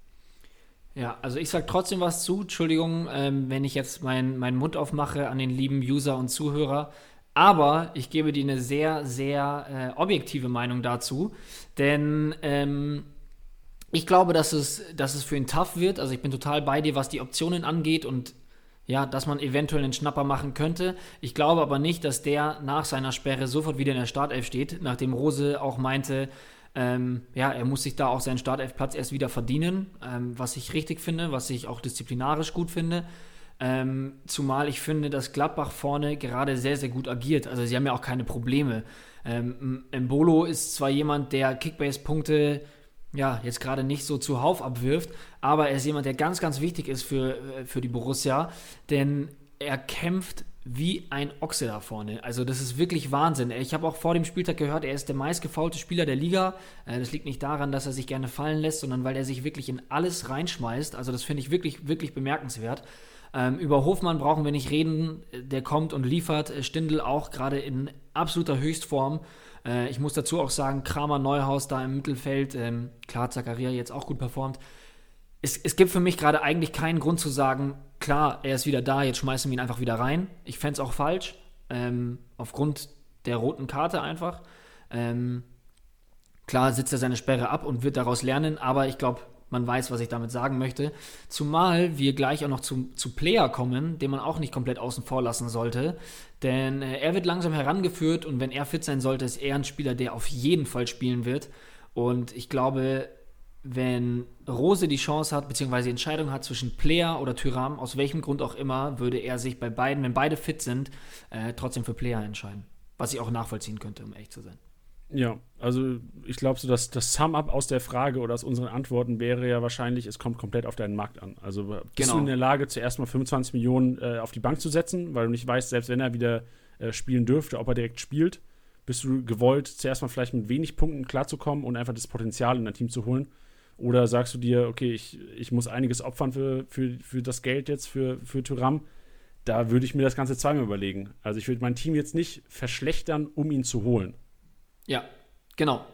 Ja, also ich sage trotzdem was zu. Entschuldigung, ähm, wenn ich jetzt meinen mein Mund aufmache an den lieben User und Zuhörer. Aber ich gebe dir eine sehr, sehr äh, objektive Meinung dazu. Denn ähm, ich glaube, dass es, dass es für ihn tough wird. Also ich bin total bei dir, was die Optionen angeht und ja, dass man eventuell einen Schnapper machen könnte. Ich glaube aber nicht, dass der nach seiner Sperre sofort wieder in der Startelf steht, nachdem Rose auch meinte, ähm, ja, er muss sich da auch seinen Startelfplatz erst wieder verdienen, ähm, was ich richtig finde, was ich auch disziplinarisch gut finde. Ähm, zumal ich finde, dass Gladbach vorne gerade sehr, sehr gut agiert. Also sie haben ja auch keine Probleme. Ähm, Mbolo ist zwar jemand, der Kickbase-Punkte ja, jetzt gerade nicht so zuhauf abwirft, aber er ist jemand, der ganz, ganz wichtig ist für, äh, für die Borussia, denn er kämpft wie ein Ochse da vorne. Also das ist wirklich Wahnsinn. Ich habe auch vor dem Spieltag gehört, er ist der meistgefaulte Spieler der Liga. Äh, das liegt nicht daran, dass er sich gerne fallen lässt, sondern weil er sich wirklich in alles reinschmeißt. Also das finde ich wirklich, wirklich bemerkenswert. Ähm, über Hofmann brauchen wir nicht reden. Der kommt und liefert. Äh, Stindl auch gerade in absoluter Höchstform. Äh, ich muss dazu auch sagen, Kramer Neuhaus da im Mittelfeld. Ähm, klar, Zakaria jetzt auch gut performt. Es, es gibt für mich gerade eigentlich keinen Grund zu sagen, klar, er ist wieder da, jetzt schmeißen wir ihn einfach wieder rein. Ich fände es auch falsch. Ähm, aufgrund der roten Karte einfach. Ähm, klar sitzt er seine Sperre ab und wird daraus lernen, aber ich glaube, man weiß, was ich damit sagen möchte. Zumal wir gleich auch noch zu, zu Player kommen, den man auch nicht komplett außen vor lassen sollte. Denn äh, er wird langsam herangeführt und wenn er fit sein sollte, ist er ein Spieler, der auf jeden Fall spielen wird. Und ich glaube, wenn Rose die Chance hat, beziehungsweise die Entscheidung hat zwischen Player oder Tyram, aus welchem Grund auch immer, würde er sich bei beiden, wenn beide fit sind, äh, trotzdem für Player entscheiden. Was ich auch nachvollziehen könnte, um ehrlich zu sein.
Ja, also ich glaube so, dass das Sum-up aus der Frage oder aus unseren Antworten wäre ja wahrscheinlich, es kommt komplett auf deinen Markt an. Also bist genau. du in der Lage, zuerst mal 25 Millionen äh, auf die Bank zu setzen, weil du nicht weißt, selbst wenn er wieder äh, spielen dürfte, ob er direkt spielt, bist du gewollt, zuerst mal vielleicht mit wenig Punkten klarzukommen und einfach das Potenzial in dein Team zu holen. Oder sagst du dir, okay, ich, ich muss einiges opfern für, für, für das Geld jetzt, für, für Tyram. Da würde ich mir das Ganze zweimal überlegen. Also ich würde mein Team jetzt nicht verschlechtern, um ihn zu holen.
Ja, genau.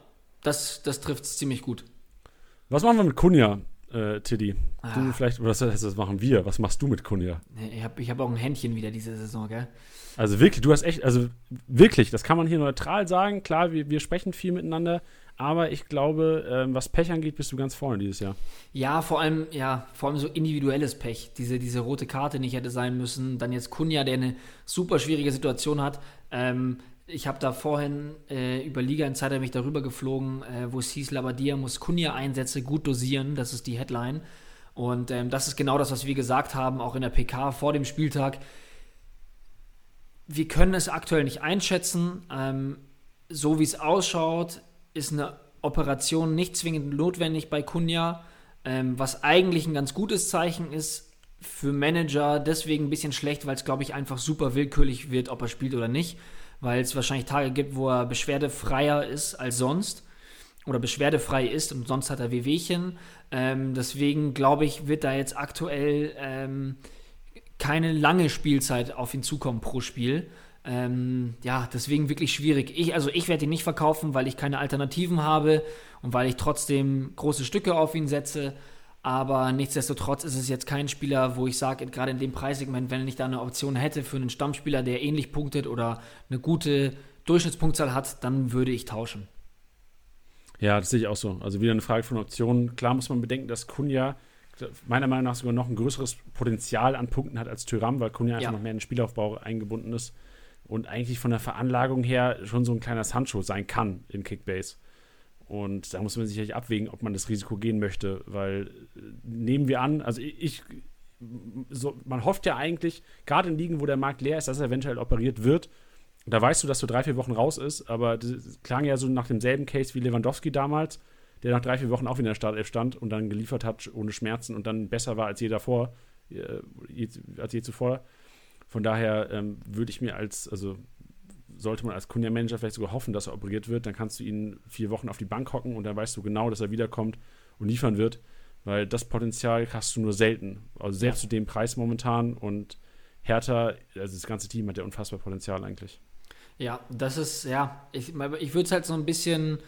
Das, das trifft es ziemlich gut.
Was machen wir mit Kunja, äh, Tiddy? Ah. Du vielleicht, oder das, das machen wir. Was machst du mit Kunja?
Ich habe ich hab auch ein Händchen wieder diese Saison, gell?
Also wirklich, du hast echt, also wirklich, das kann man hier neutral sagen. Klar, wir, wir sprechen viel miteinander, aber ich glaube, ähm, was Pech angeht, bist du ganz vorne dieses Jahr.
Ja, vor allem, ja, vor allem so individuelles Pech. Diese, diese rote Karte nicht hätte sein müssen. Dann jetzt Kunja, der eine super schwierige Situation hat. Ähm, ich habe da vorhin äh, über Liga Insider mich darüber geflogen, äh, wo es hieß, Labadia muss Kunja-Einsätze gut dosieren. Das ist die Headline. Und ähm, das ist genau das, was wir gesagt haben, auch in der PK vor dem Spieltag. wir können es aktuell nicht einschätzen. Ähm, so wie es ausschaut, ist eine Operation nicht zwingend notwendig bei Kunja, ähm, was eigentlich ein ganz gutes Zeichen ist. Für Manager deswegen ein bisschen schlecht, weil es, glaube ich, einfach super willkürlich wird, ob er spielt oder nicht. Weil es wahrscheinlich Tage gibt, wo er beschwerdefreier ist als sonst oder beschwerdefrei ist und sonst hat er Wehwehchen. Ähm, deswegen glaube ich, wird da jetzt aktuell ähm, keine lange Spielzeit auf ihn zukommen pro Spiel. Ähm, ja, deswegen wirklich schwierig. Ich, also ich werde ihn nicht verkaufen, weil ich keine Alternativen habe und weil ich trotzdem große Stücke auf ihn setze. Aber nichtsdestotrotz ist es jetzt kein Spieler, wo ich sage, gerade in dem Preissegment, wenn ich da eine Option hätte für einen Stammspieler, der ähnlich punktet oder eine gute Durchschnittspunktzahl hat, dann würde ich tauschen.
Ja, das sehe ich auch so. Also wieder eine Frage von Optionen. Klar muss man bedenken, dass Kunja meiner Meinung nach sogar noch ein größeres Potenzial an Punkten hat als Tyram, weil Kunja einfach noch mehr in den Spielaufbau eingebunden ist und eigentlich von der Veranlagung her schon so ein kleiner Sancho sein kann in Kickbase. Und da muss man sicherlich abwägen, ob man das Risiko gehen möchte, weil äh, nehmen wir an, also ich, so, man hofft ja eigentlich, gerade in Ligen, wo der Markt leer ist, dass er eventuell operiert wird. Da weißt du, dass du drei, vier Wochen raus ist, aber das klang ja so nach demselben Case wie Lewandowski damals, der nach drei, vier Wochen auch wieder in der Startelf stand und dann geliefert hat ohne Schmerzen und dann besser war als je davor, äh, als je zuvor. Von daher ähm, würde ich mir als, also sollte man als Kunja-Manager vielleicht sogar hoffen, dass er operiert wird, dann kannst du ihn vier Wochen auf die Bank hocken und dann weißt du genau, dass er wiederkommt und liefern wird, weil das Potenzial hast du nur selten. Also selbst ja. zu dem Preis momentan und Hertha, also das ganze Team hat ja unfassbar Potenzial eigentlich.
Ja, das ist, ja, ich, ich würde es halt so ein bisschen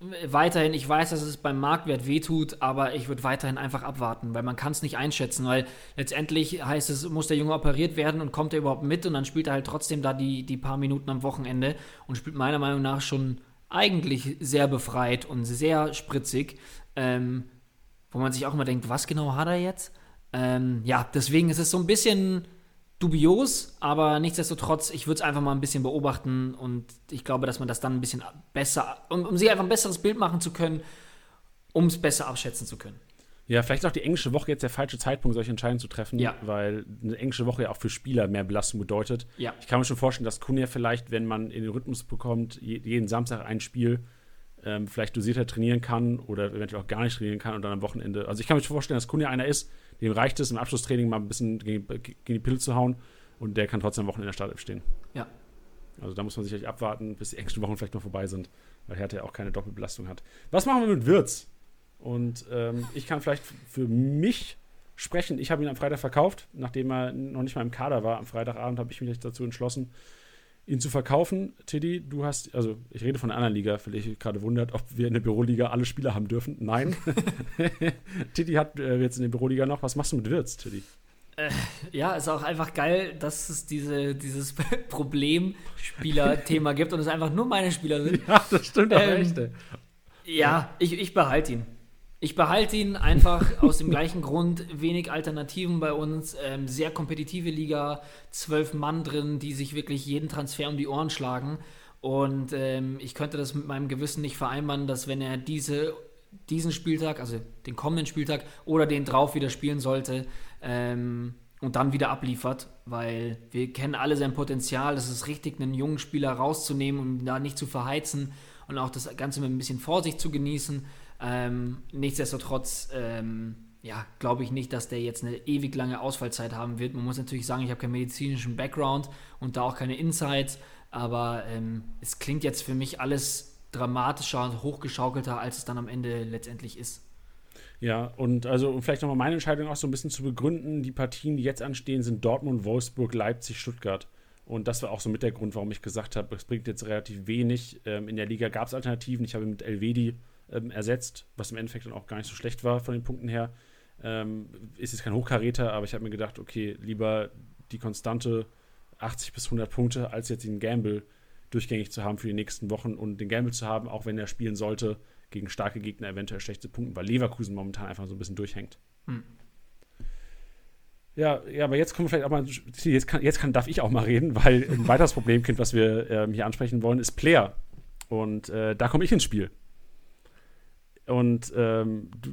weiterhin, ich weiß, dass es beim Marktwert wehtut, aber ich würde weiterhin einfach abwarten, weil man kann es nicht einschätzen, weil letztendlich heißt es, muss der Junge operiert werden und kommt er überhaupt mit und dann spielt er halt trotzdem da die, die paar Minuten am Wochenende und spielt meiner Meinung nach schon eigentlich sehr befreit und sehr spritzig, ähm, wo man sich auch immer denkt, was genau hat er jetzt? Ähm, ja, deswegen ist es so ein bisschen dubios, aber nichtsdestotrotz, ich würde es einfach mal ein bisschen beobachten und ich glaube, dass man das dann ein bisschen besser, um, um sich einfach ein besseres Bild machen zu können, um es besser abschätzen zu können.
Ja, vielleicht auch die englische Woche jetzt der falsche Zeitpunkt, solche Entscheidungen zu treffen,
ja.
weil eine englische Woche ja auch für Spieler mehr Belastung bedeutet.
Ja.
Ich kann mir schon vorstellen, dass Kunja vielleicht, wenn man in den Rhythmus bekommt, jeden Samstag ein Spiel, ähm, vielleicht dosierter trainieren kann oder eventuell auch gar nicht trainieren kann und dann am Wochenende. Also ich kann mir vorstellen, dass Kunja einer ist, dem reicht es im Abschlusstraining mal ein bisschen gegen, gegen die Pille zu hauen und der kann trotzdem am Wochenende in der Startelf stehen.
Ja.
Also da muss man sicherlich abwarten, bis die engsten Wochen vielleicht noch vorbei sind, weil Hertha ja auch keine Doppelbelastung hat. Was machen wir mit Wirtz? Und ähm, ich kann vielleicht für mich sprechen. Ich habe ihn am Freitag verkauft, nachdem er noch nicht mal im Kader war. Am Freitagabend habe ich mich dazu entschlossen, ihn zu verkaufen. Tiddy, du hast, also ich rede von einer anderen Liga, vielleicht ich gerade wundert, ob wir in der Büroliga alle Spieler haben dürfen. Nein. Tiddy hat äh, jetzt in der Büroliga noch. Was machst du mit Wirtz, Tiddy?
Äh, ja, ist auch einfach geil, dass es diese, dieses Problemspieler-Thema gibt und es einfach nur meine Spieler sind.
Ja, das stimmt auch ähm, echt.
Ja, ich, ich behalte ihn. Ich behalte ihn einfach aus dem gleichen Grund. Wenig Alternativen bei uns. Ähm, sehr kompetitive Liga. Zwölf Mann drin, die sich wirklich jeden Transfer um die Ohren schlagen. Und ähm, ich könnte das mit meinem Gewissen nicht vereinbaren, dass wenn er diese, diesen Spieltag, also den kommenden Spieltag oder den drauf wieder spielen sollte ähm, und dann wieder abliefert, weil wir kennen alle sein Potenzial. Es ist richtig, einen jungen Spieler rauszunehmen und da nicht zu verheizen und auch das Ganze mit ein bisschen Vorsicht zu genießen. Ähm, nichtsdestotrotz, ähm, ja, glaube ich nicht, dass der jetzt eine ewig lange Ausfallzeit haben wird. Man muss natürlich sagen, ich habe keinen medizinischen Background und da auch keine Insights, aber ähm, es klingt jetzt für mich alles dramatischer und hochgeschaukelter, als es dann am Ende letztendlich ist.
Ja, und also um vielleicht nochmal meine Entscheidung auch so ein bisschen zu begründen, die Partien, die jetzt anstehen, sind Dortmund, Wolfsburg, Leipzig, Stuttgart. Und das war auch so mit der Grund, warum ich gesagt habe, es bringt jetzt relativ wenig. Ähm, in der Liga gab es Alternativen. Ich habe mit Elvedi ähm, ersetzt, was im Endeffekt dann auch gar nicht so schlecht war von den Punkten her. Ähm, ist jetzt kein Hochkaräter, aber ich habe mir gedacht, okay, lieber die konstante 80 bis 100 Punkte, als jetzt den Gamble durchgängig zu haben für die nächsten Wochen und den Gamble zu haben, auch wenn er spielen sollte, gegen starke Gegner eventuell schlechte Punkte, weil Leverkusen momentan einfach so ein bisschen durchhängt. Hm. Ja, ja, aber jetzt kommen wir vielleicht auch mal, jetzt, kann, jetzt kann, darf ich auch mal reden, weil ein weiteres Problemkind, was wir ähm, hier ansprechen wollen, ist Player. Und äh, da komme ich ins Spiel. Und ähm, du,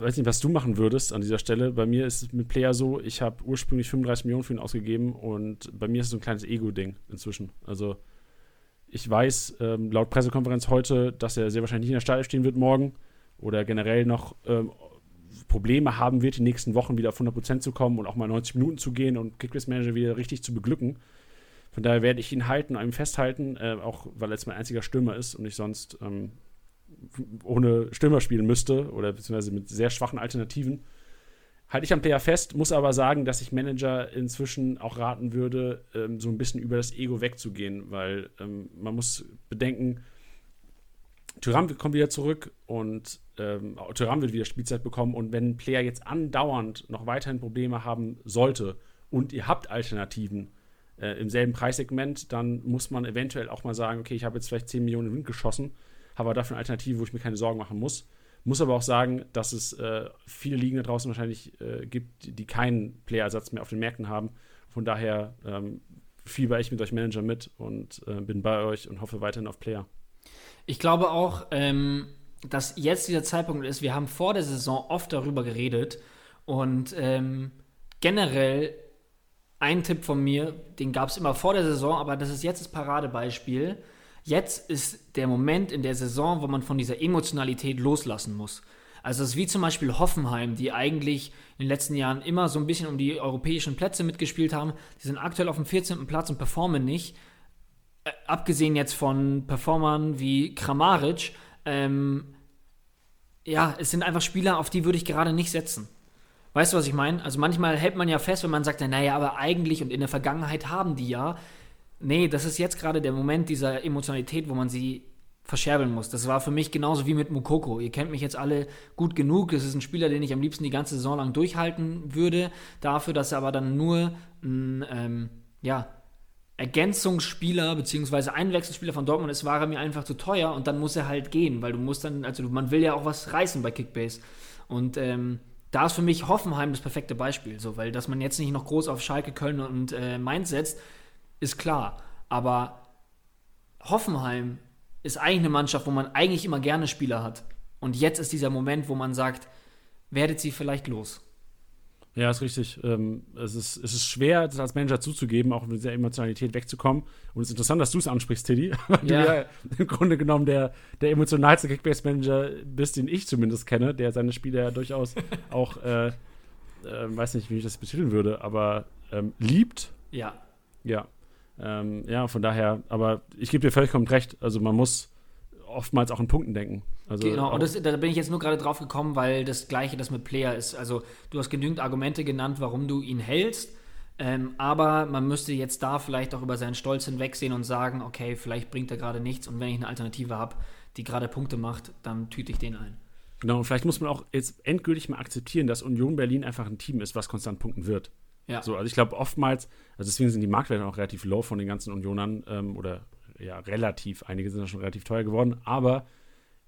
weiß nicht, was du machen würdest an dieser Stelle. Bei mir ist es mit Player so, ich habe ursprünglich 35 Millionen für ihn ausgegeben und bei mir ist es so ein kleines Ego-Ding inzwischen. Also ich weiß ähm, laut Pressekonferenz heute, dass er sehr wahrscheinlich nicht in der Startelf stehen wird morgen oder generell noch ähm, Probleme haben wird, die nächsten Wochen wieder auf 100% zu kommen und auch mal 90 Minuten zu gehen und Kickbase Manager wieder richtig zu beglücken. Von daher werde ich ihn halten, an ihm festhalten, äh, auch weil er jetzt mein einziger Stürmer ist und ich sonst ähm, ohne Stürmer spielen müsste oder beziehungsweise mit sehr schwachen Alternativen. Halte ich am Player fest, muss aber sagen, dass ich Manager inzwischen auch raten würde, ähm, so ein bisschen über das Ego wegzugehen, weil ähm, man muss bedenken, Tyram kommt wieder zurück und ähm, Tyram wird wieder Spielzeit bekommen und wenn ein Player jetzt andauernd noch weiterhin Probleme haben sollte und ihr habt Alternativen äh, im selben Preissegment, dann muss man eventuell auch mal sagen, okay, ich habe jetzt vielleicht 10 Millionen in Wind geschossen, habe aber dafür eine Alternative, wo ich mir keine Sorgen machen muss. Muss aber auch sagen, dass es äh, viele Ligen da draußen wahrscheinlich äh, gibt, die keinen Playerersatz mehr auf den Märkten haben. Von daher ähm, fieber ich mit euch Manager mit und äh, bin bei euch und hoffe weiterhin auf Player.
Ich glaube auch, ähm, dass jetzt dieser Zeitpunkt ist, wir haben vor der Saison oft darüber geredet und ähm, generell ein Tipp von mir, den gab es immer vor der Saison, aber das ist jetzt das Paradebeispiel. Jetzt ist der Moment in der Saison, wo man von dieser Emotionalität loslassen muss. Also es ist wie zum Beispiel Hoffenheim, die eigentlich in den letzten Jahren immer so ein bisschen um die europäischen Plätze mitgespielt haben. Die sind aktuell auf dem 14. Platz und performen nicht. Äh, abgesehen jetzt von Performern wie Kramaric. Ähm, ja, es sind einfach Spieler, auf die würde ich gerade nicht setzen. Weißt du, was ich meine? Also manchmal hält man ja fest, wenn man sagt, naja, aber eigentlich und in der Vergangenheit haben die ja. Nee, das ist jetzt gerade der Moment dieser Emotionalität, wo man sie verscherbeln muss. Das war für mich genauso wie mit Mukoko. Ihr kennt mich jetzt alle gut genug. Das ist ein Spieler, den ich am liebsten die ganze Saison lang durchhalten würde. Dafür, dass er aber dann nur ein, ähm, ja, Ergänzungsspieler bzw. Einwechselspieler von Dortmund ist, war er mir einfach zu teuer und dann muss er halt gehen, weil du musst dann, also man will ja auch was reißen bei Kickbase. Und ähm, da ist für mich Hoffenheim das perfekte Beispiel, so, weil dass man jetzt nicht noch groß auf Schalke, Köln und äh, Mainz setzt, ist klar. Aber Hoffenheim ist eigentlich eine Mannschaft, wo man eigentlich immer gerne Spieler hat. Und jetzt ist dieser Moment, wo man sagt, werdet sie vielleicht los.
Ja, ist richtig. Ähm, es, ist, es ist schwer, das als Manager zuzugeben, auch mit dieser Emotionalität wegzukommen. Und es ist interessant, dass du es ansprichst, Tiddy, weil ja. du ja im Grunde genommen der, der emotionalste Kickbase-Manager bist, den ich zumindest kenne, der seine Spieler ja durchaus auch, äh, äh, weiß nicht, wie ich das betiteln würde, aber ähm, liebt.
Ja.
Ja. Ähm, ja, von daher, aber ich gebe dir völlig recht. Also man muss oftmals auch in Punkten denken. Also
genau, und das, da bin ich jetzt nur gerade drauf gekommen, weil das Gleiche das mit Player ist. Also du hast genügend Argumente genannt, warum du ihn hältst. Ähm, aber man müsste jetzt da vielleicht auch über seinen Stolz hinwegsehen und sagen, okay, vielleicht bringt er gerade nichts und wenn ich eine Alternative habe, die gerade Punkte macht, dann tüte ich den ein.
Genau, und vielleicht muss man auch jetzt endgültig mal akzeptieren, dass Union Berlin einfach ein Team ist, was konstant punkten wird. Ja. So, also ich glaube oftmals, also deswegen sind die Marktwerte auch relativ low von den ganzen Unionern ähm, oder ja, relativ, einige sind ja schon relativ teuer geworden, aber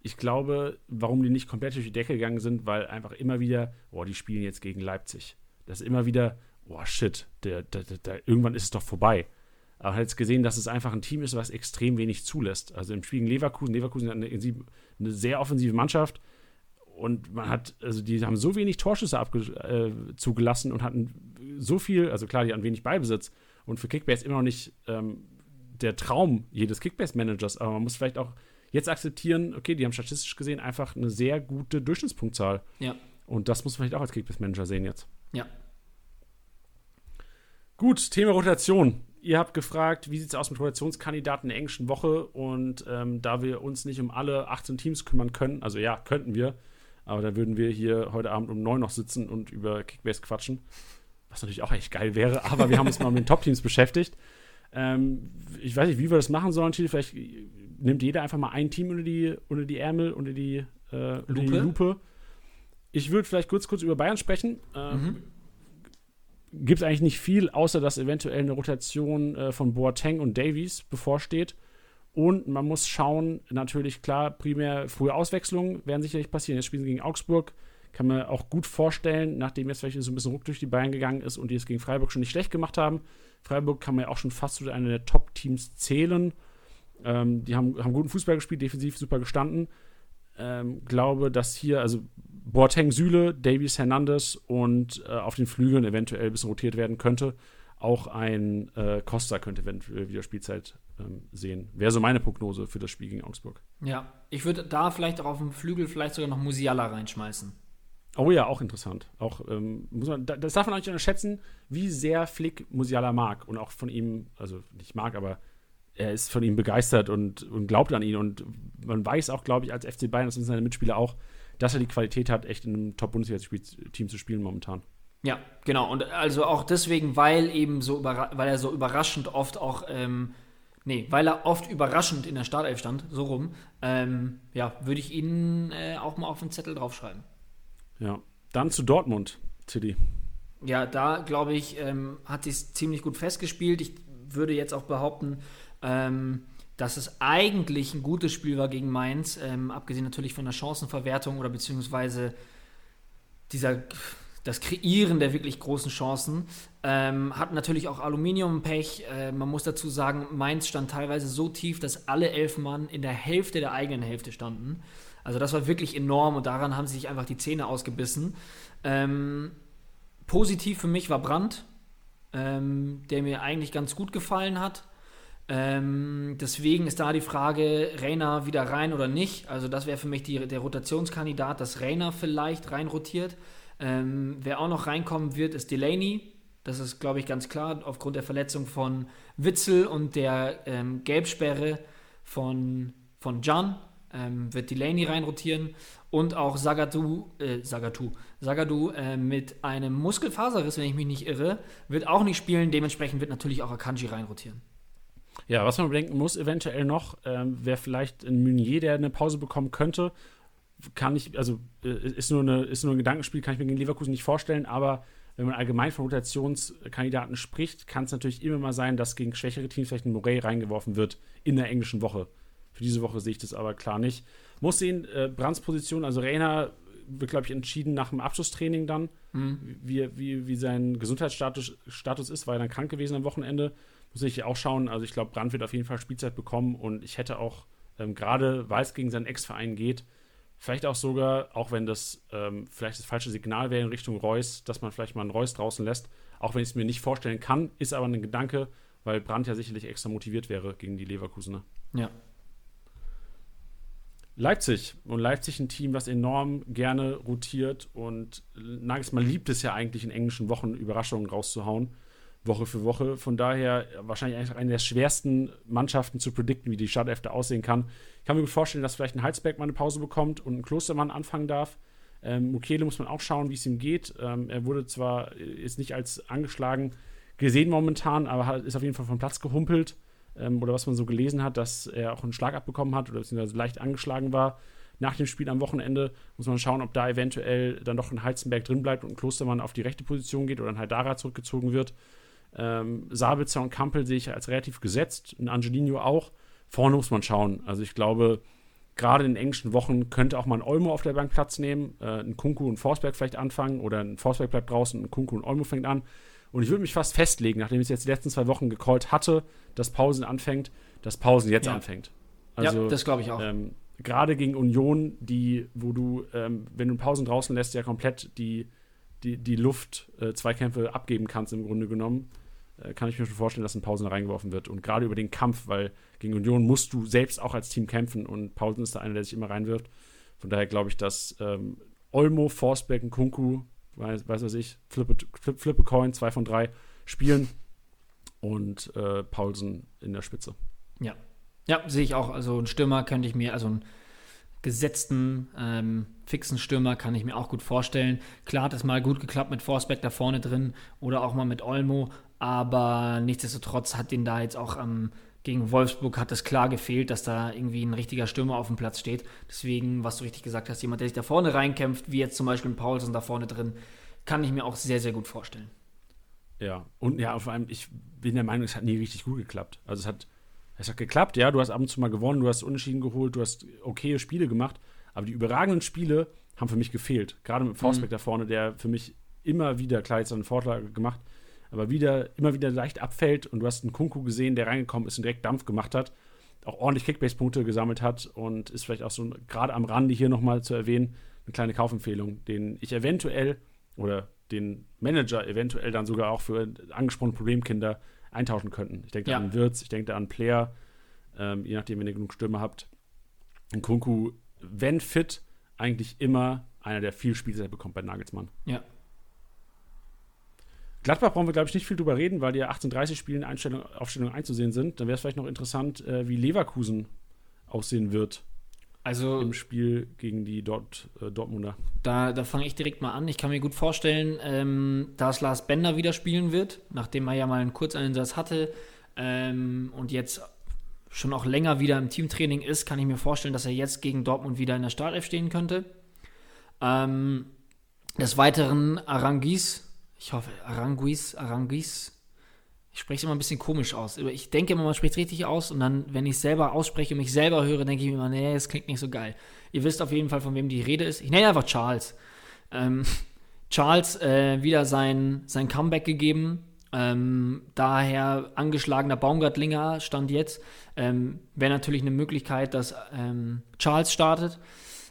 ich glaube, warum die nicht komplett durch die Decke gegangen sind, weil einfach immer wieder, boah, die spielen jetzt gegen Leipzig. Das ist immer wieder, boah, shit, der, der, der, irgendwann ist es doch vorbei. Aber jetzt gesehen, dass es einfach ein Team ist, was extrem wenig zulässt. Also im Spiel gegen Leverkusen, Leverkusen hat eine, eine sehr offensive Mannschaft und man hat, also die haben so wenig Torschüsse äh, zugelassen und hatten so viel, also klar, die hatten wenig Ballbesitz und für Kickbase immer noch nicht ähm, der Traum jedes Kickbase-Managers, aber man muss vielleicht auch jetzt akzeptieren, okay, die haben statistisch gesehen einfach eine sehr gute Durchschnittspunktzahl.
Ja.
Und das muss man vielleicht auch als Kickbase-Manager sehen jetzt.
Ja.
Gut, Thema Rotation. Ihr habt gefragt, wie sieht es aus mit Rotationskandidaten in der englischen Woche? Und ähm, da wir uns nicht um alle 18 Teams kümmern können, also ja, könnten wir, aber da würden wir hier heute Abend um 9 noch sitzen und über Kickbase quatschen. Was natürlich auch echt geil wäre, aber wir haben uns mal mit den Top-Teams beschäftigt. Ähm, ich weiß nicht, wie wir das machen sollen, Chile. Vielleicht nimmt jeder einfach mal ein Team unter die, unter die Ärmel, unter die, äh, Lupe. Unter die Lupe. Ich würde vielleicht kurz, kurz über Bayern sprechen. Ähm, mhm. Gibt es eigentlich nicht viel, außer dass eventuell eine Rotation äh, von Boateng und Davies bevorsteht. Und man muss schauen, natürlich klar, primär frühe Auswechslungen werden sicherlich passieren. Jetzt spielen sie gegen Augsburg. Kann man auch gut vorstellen, nachdem jetzt vielleicht so ein bisschen Ruck durch die Bayern gegangen ist und die es gegen Freiburg schon nicht schlecht gemacht haben. Freiburg kann man ja auch schon fast zu einer der Top-Teams zählen. Ähm, die haben, haben guten Fußball gespielt, defensiv super gestanden. Ähm, glaube, dass hier, also Boateng Süle, Davies Hernandez und äh, auf den Flügeln eventuell ein bisschen rotiert werden könnte. Auch ein äh, Costa könnte eventuell wieder Spielzeit ähm, sehen. Wäre so meine Prognose für das Spiel gegen Augsburg.
Ja, ich würde da vielleicht auch auf dem Flügel vielleicht sogar noch Musiala reinschmeißen.
Oh ja, auch interessant. Auch, ähm, muss man, das darf man auch nicht unterschätzen, wie sehr Flick Musiala mag und auch von ihm, also nicht mag, aber er ist von ihm begeistert und, und glaubt an ihn. Und man weiß auch, glaube ich, als FC Bayern, das sind seine Mitspieler auch, dass er die Qualität hat, echt in einem Top-Bundesliga-Team zu spielen momentan.
Ja, genau. Und also auch deswegen, weil eben so weil er so überraschend oft auch, ähm, nee, weil er oft überraschend in der Startelf stand, so rum, ähm, ja, würde ich ihn äh, auch mal auf den Zettel draufschreiben.
Ja. Dann zu Dortmund, Tilly.
Ja, da glaube ich, ähm, hat sich ziemlich gut festgespielt. Ich würde jetzt auch behaupten, ähm, dass es eigentlich ein gutes Spiel war gegen Mainz, ähm, abgesehen natürlich von der Chancenverwertung oder beziehungsweise dieser, das Kreieren der wirklich großen Chancen. Ähm, hat natürlich auch Aluminiumpech. Äh, man muss dazu sagen, Mainz stand teilweise so tief, dass alle elf Mann in der Hälfte der eigenen Hälfte standen. Also das war wirklich enorm und daran haben sie sich einfach die Zähne ausgebissen. Ähm, positiv für mich war Brandt, ähm, der mir eigentlich ganz gut gefallen hat. Ähm, deswegen ist da die Frage, Reiner wieder rein oder nicht. Also das wäre für mich die, der Rotationskandidat, dass Reiner vielleicht rein rotiert. Ähm, wer auch noch reinkommen wird, ist Delaney. Das ist, glaube ich, ganz klar, aufgrund der Verletzung von Witzel und der ähm, Gelbsperre von, von Can ähm, wird Delaney reinrotieren und auch Sagadu, äh, Sagatu, Sagadu äh, mit einem Muskelfaserriss, wenn ich mich nicht irre, wird auch nicht spielen. Dementsprechend wird natürlich auch Akanji reinrotieren.
Ja, was man bedenken muss, eventuell noch, ähm, wäre vielleicht ein Meunier, der eine Pause bekommen könnte. Kann ich, also äh, ist, nur eine, ist nur ein Gedankenspiel, kann ich mir gegen Leverkusen nicht vorstellen, aber wenn man allgemein von Rotationskandidaten spricht, kann es natürlich immer mal sein, dass gegen schwächere Teams vielleicht ein Morey reingeworfen wird in der englischen Woche. Für diese Woche sehe ich das aber klar nicht. Muss sehen, äh, Brands Position, also Rainer wird, glaube ich, entschieden nach dem Abschlusstraining dann, mhm. wie, wie, wie sein Gesundheitsstatus Status ist, weil er dann krank gewesen am Wochenende muss ich auch schauen. Also ich glaube, Brand wird auf jeden Fall Spielzeit bekommen und ich hätte auch, ähm, gerade weil es gegen seinen Ex-Verein geht, vielleicht auch sogar, auch wenn das ähm, vielleicht das falsche Signal wäre in Richtung Reus, dass man vielleicht mal einen Reus draußen lässt, auch wenn ich es mir nicht vorstellen kann, ist aber ein Gedanke, weil Brand ja sicherlich extra motiviert wäre gegen die Leverkusener.
Ja.
Leipzig. Und Leipzig ein Team, was enorm gerne rotiert und Nagelsmann liebt es ja eigentlich in englischen Wochen Überraschungen rauszuhauen. Woche für Woche. Von daher wahrscheinlich eine der schwersten Mannschaften zu predikten, wie die Startelf da aussehen kann. Ich kann mir gut vorstellen, dass vielleicht ein Heizberg mal eine Pause bekommt und ein Klostermann anfangen darf. Ähm, Mukele muss man auch schauen, wie es ihm geht. Ähm, er wurde zwar jetzt nicht als angeschlagen gesehen momentan, aber ist auf jeden Fall vom Platz gehumpelt. Ähm, oder was man so gelesen hat, dass er auch einen Schlag abbekommen hat oder beziehungsweise leicht angeschlagen war. Nach dem Spiel am Wochenende muss man schauen, ob da eventuell dann doch ein Heizenberg drin bleibt und ein Klostermann auf die rechte Position geht oder ein Haidara zurückgezogen wird. Ähm, Sabitzer und Kampel sehe ich als relativ gesetzt, ein Angelino auch. Vorne muss man schauen. Also ich glaube, gerade in den englischen Wochen könnte auch mal ein Olmo auf der Bank Platz nehmen, äh, ein Kunku und Forsberg vielleicht anfangen oder ein Forsberg bleibt draußen, ein Kunku und Olmo fängt an. Und ich würde mich fast festlegen, nachdem ich es jetzt die letzten zwei Wochen gecallt hatte, dass Pausen anfängt, dass Pausen jetzt ja. anfängt.
Also, ja, das glaube ich auch.
Ähm, gerade gegen Union, die, wo du, ähm, wenn du Pausen draußen lässt, ja komplett die, die, die Luft äh, Zweikämpfe abgeben kannst im Grunde genommen. Äh, kann ich mir schon vorstellen, dass ein Pausen reingeworfen wird. Und gerade über den Kampf, weil gegen Union musst du selbst auch als Team kämpfen und Pausen ist der eine, der sich immer reinwirft. Von daher glaube ich, dass ähm, Olmo, Forsberg und Kunku, weiß, weiß was ich, Flippe, Flip, Flippe Coin, zwei von drei, spielen und äh, Paulsen in der Spitze.
Ja. Ja, sehe ich auch. Also ein Stürmer könnte ich mir, also einen gesetzten, ähm, fixen Stürmer kann ich mir auch gut vorstellen. Klar hat es mal gut geklappt mit Forsberg da vorne drin oder auch mal mit Olmo, aber nichtsdestotrotz hat den da jetzt auch ähm, gegen Wolfsburg hat es klar gefehlt, dass da irgendwie ein richtiger Stürmer auf dem Platz steht. Deswegen, was du richtig gesagt hast, jemand, der sich da vorne reinkämpft, wie jetzt zum Beispiel ein Paulsen da vorne drin, kann ich mir auch sehr, sehr gut vorstellen.
Ja, und ja, vor allem, ich bin der Meinung, es hat nie richtig gut geklappt. Also es hat, es hat geklappt, ja, du hast ab und zu mal gewonnen, du hast Unentschieden geholt, du hast okaye Spiele gemacht, aber die überragenden Spiele haben für mich gefehlt. Gerade mit Faustbeck mhm. da vorne, der für mich immer wieder, klar, jetzt einen Vorschlag gemacht, aber wieder, immer wieder leicht abfällt und du hast einen Kunku gesehen, der reingekommen ist und direkt Dampf gemacht hat, auch ordentlich Kickbase-Punkte gesammelt hat und ist vielleicht auch so gerade am Rande hier nochmal zu erwähnen, eine kleine Kaufempfehlung, den ich eventuell oder den Manager eventuell dann sogar auch für angesprochene Problemkinder eintauschen könnten. Ich denke
Ja.
da an Wirtz, ich denke an Player, ähm, je nachdem, wenn ihr genug Stürme habt. Und Kunku, wenn fit, eigentlich immer einer, der viel Spielzeit bekommt bei Nagelsmann.
Ja.
Gladbach brauchen wir, glaube ich, nicht viel drüber reden, weil die ja 1830 Spielen Einstellung, Aufstellung einzusehen sind. Dann wäre es vielleicht noch interessant, äh, wie Leverkusen aussehen wird
Also
im Spiel gegen die Dort, äh, Dortmunder.
Da, da fange ich direkt mal an. Ich kann mir gut vorstellen, ähm, dass Lars Bender wieder spielen wird, nachdem er ja mal einen Kurzeinsatz hatte ähm, und jetzt schon auch länger wieder im Teamtraining ist, kann ich mir vorstellen, dass er jetzt gegen Dortmund wieder in der Startelf stehen könnte. Ähm, des Weiteren Arangis, ich hoffe, Aranguis, Arangis, ich spreche es immer ein bisschen komisch aus. Ich denke immer, man spricht richtig aus und dann, wenn ich es selber ausspreche und mich selber höre, denke ich mir immer, nee, das klingt nicht so geil. Ihr wisst auf jeden Fall, von wem die Rede ist. Ich nenne einfach Charles. Ähm, Charles äh, wieder sein, sein Comeback gegeben. Ähm, daher angeschlagener Baumgartlinger stand jetzt. Ähm, Wäre natürlich eine Möglichkeit, dass ähm, Charles startet.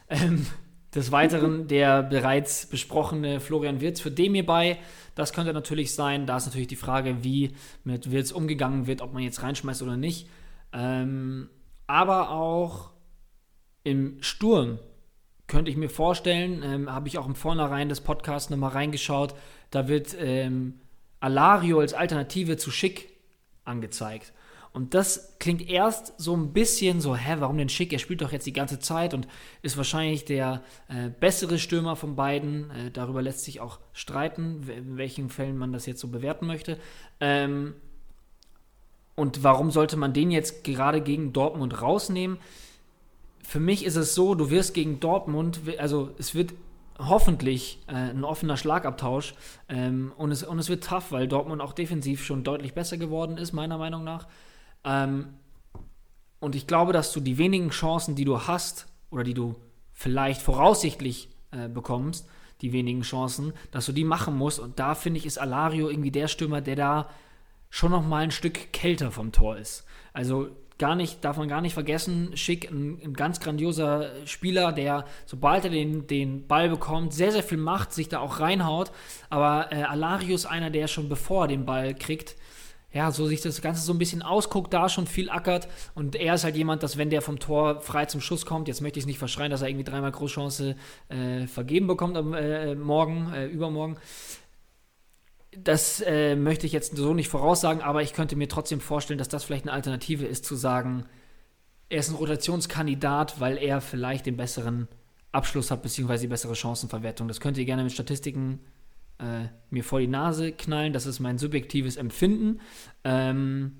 Ähm, des Weiteren der bereits besprochene Florian Wirtz für Demir bei. Das könnte natürlich sein. Da ist natürlich die Frage, wie mit Wirtz umgegangen wird, ob man jetzt reinschmeißt oder nicht. Ähm, aber auch im Sturm könnte ich mir vorstellen, ähm, habe ich auch im Vornherein des Podcasts nochmal reingeschaut, da wird ähm, Alario als Alternative zu Schick angezeigt. Und das klingt erst so ein bisschen so, hä, warum denn Schick? Er spielt doch jetzt die ganze Zeit und ist wahrscheinlich der äh, bessere Stürmer von beiden. Äh, darüber lässt sich auch streiten, in welchen Fällen man das jetzt so bewerten möchte. Ähm, und warum sollte man den jetzt gerade gegen Dortmund rausnehmen? Für mich ist es so, du wirst gegen Dortmund, also es wird hoffentlich äh, ein offener Schlagabtausch ähm, und, es, und es wird tough, weil Dortmund auch defensiv schon deutlich besser geworden ist, meiner Meinung nach. Ähm, und ich glaube, dass du die wenigen Chancen, die du hast oder die du vielleicht voraussichtlich äh, bekommst, die wenigen Chancen, dass du die machen musst. Und da finde ich, ist Alario irgendwie der Stürmer, der da schon noch mal ein Stück kälter vom Tor ist. Also gar nicht, darf man gar nicht vergessen, Schick, ein, ein ganz grandioser Spieler, der, sobald er den, den Ball bekommt, sehr, sehr viel macht, sich da auch reinhaut. Aber äh, Alario ist einer, der schon bevor er den Ball kriegt, ja, so sich das Ganze so ein bisschen ausguckt, da schon viel ackert. Und er ist halt jemand, dass wenn der vom Tor frei zum Schuss kommt, jetzt möchte ich es nicht verschreien, dass er irgendwie dreimal Großchance äh, vergeben bekommt am äh, Morgen, äh, übermorgen. Das äh, möchte ich jetzt so nicht voraussagen, aber ich könnte mir trotzdem vorstellen, dass das vielleicht eine Alternative ist, zu sagen, er ist ein Rotationskandidat, weil er vielleicht den besseren Abschluss hat, beziehungsweise die bessere Chancenverwertung. Das könnt ihr gerne mit Statistiken äh, mir vor die Nase knallen. Das ist mein subjektives Empfinden. Ähm,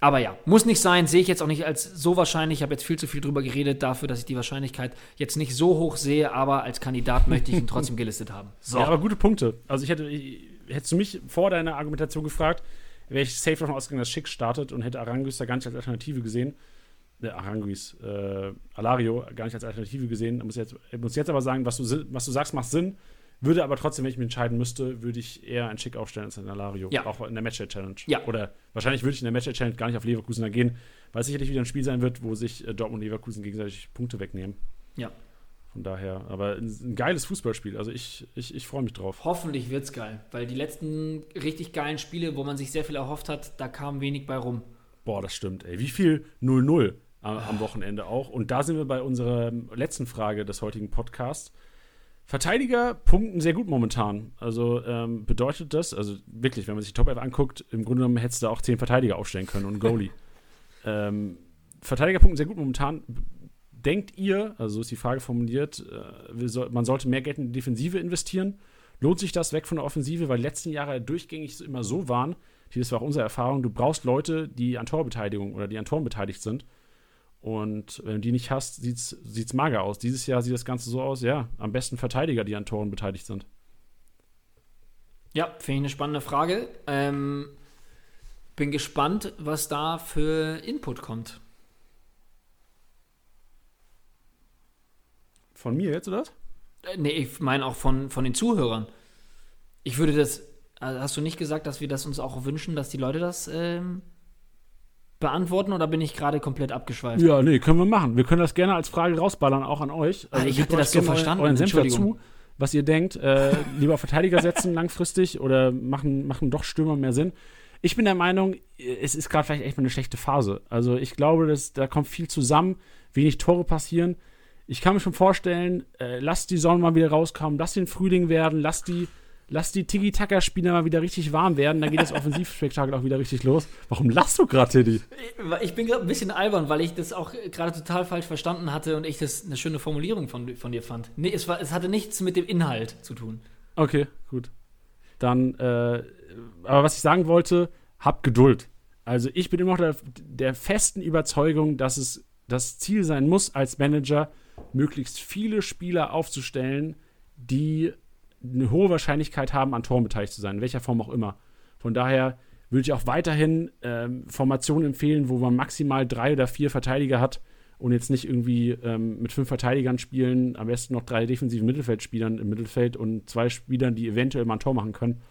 aber ja, muss nicht sein, sehe ich jetzt auch nicht als so wahrscheinlich. Ich habe jetzt viel zu viel drüber geredet, dafür, dass ich die Wahrscheinlichkeit jetzt nicht so hoch sehe, aber als Kandidat möchte ich ihn trotzdem gelistet haben. So.
Ja, aber gute Punkte. Also ich hätte, ich, hättest du mich vor deiner Argumentation gefragt, wäre ich safe davon ausgegangen, dass Schick startet und hätte Aranguis da gar nicht als Alternative gesehen. Äh, Aranguis, äh, Alario gar nicht als Alternative gesehen. Ich muss jetzt, muss jetzt aber sagen, was du, was du sagst, macht Sinn. Würde aber trotzdem, wenn ich mich entscheiden müsste, würde ich eher einen Schick aufstellen als einen Alario.
Ja.
Auch in der Matchday-Challenge.
Ja.
Oder wahrscheinlich würde ich in der Matchday-Challenge gar nicht auf Leverkusen gehen, weil es sicherlich wieder ein Spiel sein wird, wo sich äh, Dortmund und Leverkusen gegenseitig Punkte wegnehmen.
Ja.
Von daher, aber ein, ein geiles Fußballspiel. Also ich, ich, ich freue mich drauf.
Hoffentlich wird's geil, weil die letzten richtig geilen Spiele, wo man sich sehr viel erhofft hat, da kam wenig bei rum.
Boah, das stimmt, ey. Wie viel 0-0 am, am Wochenende auch. Und da sind wir bei unserer letzten Frage des heutigen Podcasts. Verteidiger punkten sehr gut momentan. Also ähm, bedeutet das, also wirklich, wenn man sich die Top 11 anguckt, im Grunde genommen hättest du auch 10 Verteidiger aufstellen können und einen Goalie. ähm, Verteidiger punkten sehr gut momentan. Denkt ihr, also so ist die Frage formuliert, äh, soll, man sollte mehr Geld in die Defensive investieren? Lohnt sich das weg von der Offensive, weil die letzten Jahre durchgängig so immer so waren, das war auch unsere Erfahrung, du brauchst Leute, die an Torbeteiligung oder die an Toren beteiligt sind. Und wenn du die nicht hast, sieht es mager aus. Dieses Jahr sieht das Ganze so aus, ja, am besten Verteidiger, die an Toren beteiligt sind.
Ja, finde ich eine spannende Frage. Ähm, bin gespannt, was da für Input kommt.
Von mir jetzt, oder?
Äh, nee, ich meine auch von, von den Zuhörern. Ich würde das, also hast du nicht gesagt, dass wir das uns auch wünschen, dass die Leute das ähm, beantworten oder bin ich gerade komplett abgeschweift?
Ja, nee, können wir machen. Wir können das gerne als Frage rausballern, auch an euch.
Also, ah, ich hatte das so verstanden.
Euren Senf dazu, was ihr denkt. Äh, lieber Verteidiger setzen langfristig oder machen, machen doch Stürmer mehr Sinn. Ich bin der Meinung, es ist gerade vielleicht echt mal eine schlechte Phase. Also ich glaube, dass, da kommt viel zusammen, wenig Tore passieren. Ich kann mir schon vorstellen, äh, lass die Sonne mal wieder rauskommen, lass den Frühling werden, lass die lass die Tiki-Taka-Spieler mal wieder richtig warm werden, dann geht das Offensivspektakel auch wieder richtig los. Warum lachst du gerade, Teddy?
Ich bin gerade ein bisschen albern, weil ich das auch gerade total falsch verstanden hatte und ich das eine schöne Formulierung von, von dir fand. Nee, es, war, es hatte nichts mit dem Inhalt zu tun.
Okay, gut. Dann, äh, aber was ich sagen wollte, hab Geduld. Also ich bin immer noch der, der festen Überzeugung, dass es das Ziel sein muss, als Manager möglichst viele Spieler aufzustellen, die eine hohe Wahrscheinlichkeit haben, an Toren beteiligt zu sein, in welcher Form auch immer. Von daher würde ich auch weiterhin ähm, Formationen empfehlen, wo man maximal drei oder vier Verteidiger hat und jetzt nicht irgendwie ähm, mit fünf Verteidigern spielen, am besten noch drei defensiven Mittelfeldspielern im Mittelfeld und zwei Spielern, die eventuell mal ein Tor machen können.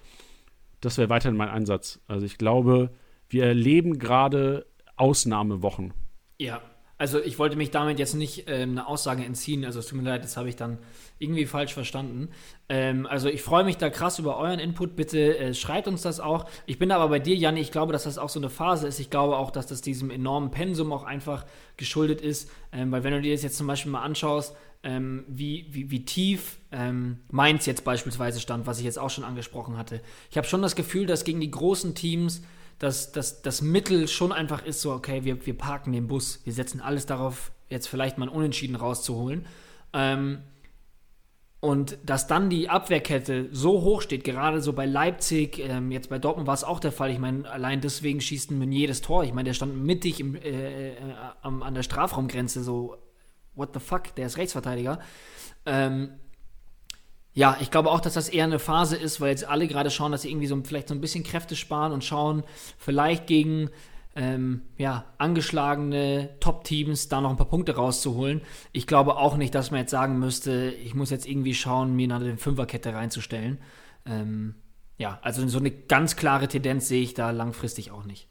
Das wäre weiterhin mein Ansatz. Also ich glaube, wir erleben gerade Ausnahmewochen.
Ja, also ich wollte mich damit jetzt nicht ähm, eine Aussage entziehen, also es tut mir leid, das habe ich dann irgendwie falsch verstanden. Ähm, also ich freue mich da krass über euren Input, bitte äh, schreibt uns das auch. Ich bin aber bei dir, Janni, ich glaube, dass das auch so eine Phase ist. Ich glaube auch, dass das diesem enormen Pensum auch einfach geschuldet ist, ähm, weil wenn du dir das jetzt zum Beispiel mal anschaust, ähm, wie, wie, wie tief ähm, Mainz jetzt beispielsweise stand, was ich jetzt auch schon angesprochen hatte. Ich habe schon das Gefühl, dass gegen die großen Teams dass, dass das Mittel schon einfach ist, so, okay, wir, wir parken den Bus, wir setzen alles darauf, jetzt vielleicht mal ein Unentschieden rauszuholen. Ähm, und dass dann die Abwehrkette so hoch steht, gerade so bei Leipzig, ähm, jetzt bei Dortmund war es auch der Fall. Ich meine, allein deswegen schießt ein Meunier Tor. Ich meine, der stand mittig im, äh, äh, an der Strafraumgrenze, so, what the fuck, der ist Rechtsverteidiger. Ähm, ja, ich glaube auch, dass das eher eine Phase ist, weil jetzt alle gerade schauen, dass sie irgendwie so vielleicht so ein bisschen Kräfte sparen und schauen, vielleicht gegen ähm, ja, angeschlagene Top-Teams da noch ein paar Punkte rauszuholen. Ich glaube auch nicht, dass man jetzt sagen müsste, ich muss jetzt irgendwie schauen, mir eine Fünferkette reinzustellen. Ähm, ja, also so eine ganz klare Tendenz sehe ich da langfristig auch nicht.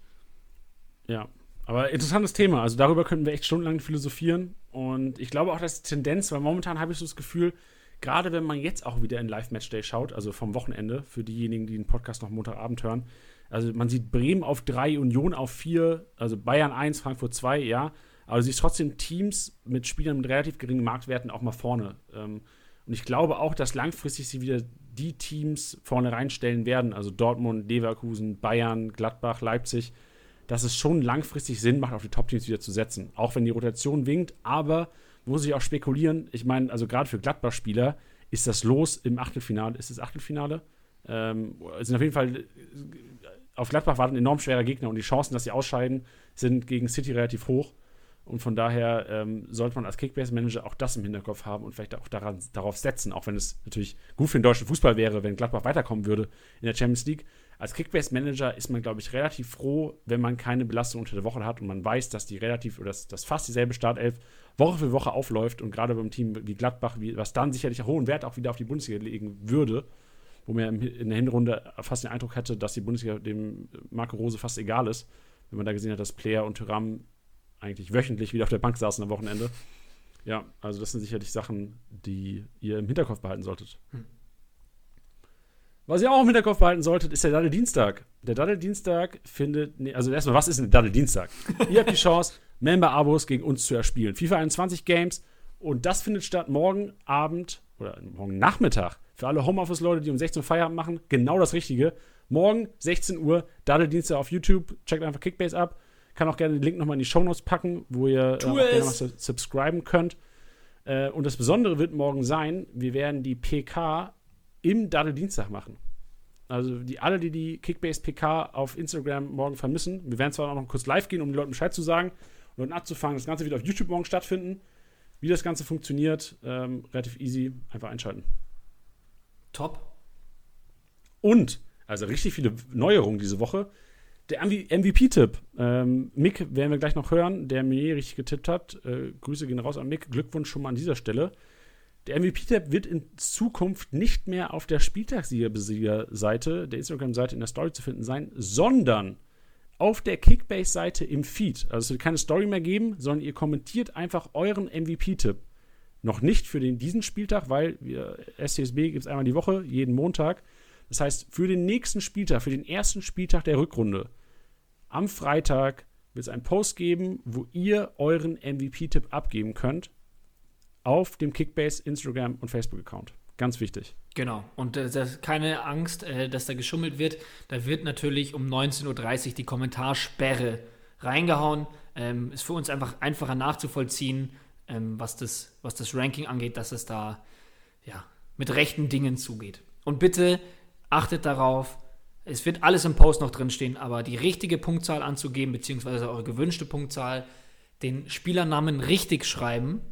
Ja, aber interessantes Thema. Also darüber könnten wir echt stundenlang philosophieren. Und ich glaube auch, dass die Tendenz, weil momentan habe ich so das Gefühl, gerade wenn man jetzt auch wieder in Live-Match-Day schaut, also vom Wochenende, für diejenigen, die den Podcast noch Montagabend hören, also man sieht Bremen auf drei, Union auf vier, also Bayern 1, Frankfurt 2, ja, aber du siehst trotzdem Teams mit Spielern mit relativ geringen Marktwerten auch mal vorne. Ähm, und ich glaube auch, dass langfristig sie wieder die Teams vorne reinstellen werden, also Dortmund, Leverkusen, Bayern, Gladbach, Leipzig, dass es schon langfristig Sinn macht, auf die Top-Teams wieder zu setzen. Auch wenn die Rotation winkt, aber muss ich auch spekulieren. Ich meine, also gerade für Gladbach-Spieler ist das los im Achtelfinale. Ist es Achtelfinale? Ähm, sind auf jeden Fall auf Gladbach war ein enorm schwerer Gegner und die Chancen, dass sie ausscheiden, sind gegen City relativ hoch. Und von daher ähm, sollte man als Kickbase-Manager auch das im Hinterkopf haben und vielleicht auch daran, darauf setzen, auch wenn es natürlich gut für den deutschen Fußball wäre, wenn Gladbach weiterkommen würde in der Champions League. Als Kickbase-Manager ist man, glaube ich, relativ froh, wenn man keine Belastung unter der Woche hat und man weiß, dass die relativ oder dass, dass fast dieselbe Startelf Woche für Woche aufläuft und gerade beim Team wie Gladbach, wie, was dann sicherlich hohen Wert auch wieder auf die Bundesliga legen würde, wo man in der Hinrunde fast den Eindruck hätte, dass die Bundesliga dem Marco Rose fast egal ist, wenn man da gesehen hat, dass Player und Tyram eigentlich wöchentlich wieder auf der Bank saßen am Wochenende. Ja, also das sind sicherlich Sachen, die ihr im Hinterkopf behalten solltet. Hm. Was ihr auch im Hinterkopf behalten solltet, ist der Daddel Dienstag. Der Daddel Dienstag findet, nee, also erstmal, was ist ein Daddel Dienstag? ihr habt die Chance, Member-Abos gegen uns zu erspielen. FIFA 21 Games und das findet statt morgen Abend oder morgen Nachmittag. Für alle Homeoffice-Leute, die um 16 Uhr Feierabend machen, genau das Richtige. Morgen 16 Uhr, Daddel Dienstag auf YouTube. Checkt einfach Kickbase ab. Kann auch gerne den Link nochmal in die Shownotes packen, wo ihr äh, gerne was subscriben könnt. Äh, und das Besondere wird morgen sein, wir werden die PK im Daddel Dienstag machen. Also die, alle, die die Kickbase PK auf Instagram morgen vermissen, wir werden zwar auch noch kurz live gehen, um den Leuten Bescheid zu sagen, Leuten abzufangen. Das Ganze wird auf YouTube morgen stattfinden. Wie das Ganze funktioniert, ähm, relativ easy, einfach einschalten.
Top.
Und, also richtig viele Neuerungen diese Woche. Der MVP-Tipp. Ähm, Mick werden wir gleich noch hören, der mir richtig getippt hat. Äh, Grüße gehen raus an Mick. Glückwunsch schon mal an dieser Stelle. Der MVP-Tab wird in Zukunft nicht mehr auf der Spieltagssieger-Seite, der Instagram-Seite in der Story zu finden sein, sondern auf der Kickbase-Seite im Feed. Also es wird keine Story mehr geben, sondern ihr kommentiert einfach euren MVP-Tipp. Noch nicht für den, diesen Spieltag, weil wir, SCSB gibt es einmal die Woche, jeden Montag. Das heißt, für den nächsten Spieltag, für den ersten Spieltag der Rückrunde, am Freitag wird es einen Post geben, wo ihr euren MVP-Tipp abgeben könnt auf dem Kickbase Instagram und Facebook-Account. Ganz wichtig.
Genau. Und äh, keine Angst, äh, dass da geschummelt wird. Da wird natürlich um 19.30 Uhr die Kommentarsperre reingehauen. Ähm, ist für uns einfach einfacher nachzuvollziehen, ähm, was, das, was das Ranking angeht, dass es da ja, mit rechten Dingen zugeht. Und bitte achtet darauf, es wird alles im Post noch drinstehen, aber die richtige Punktzahl anzugeben, beziehungsweise eure gewünschte Punktzahl, den Spielernamen richtig schreiben.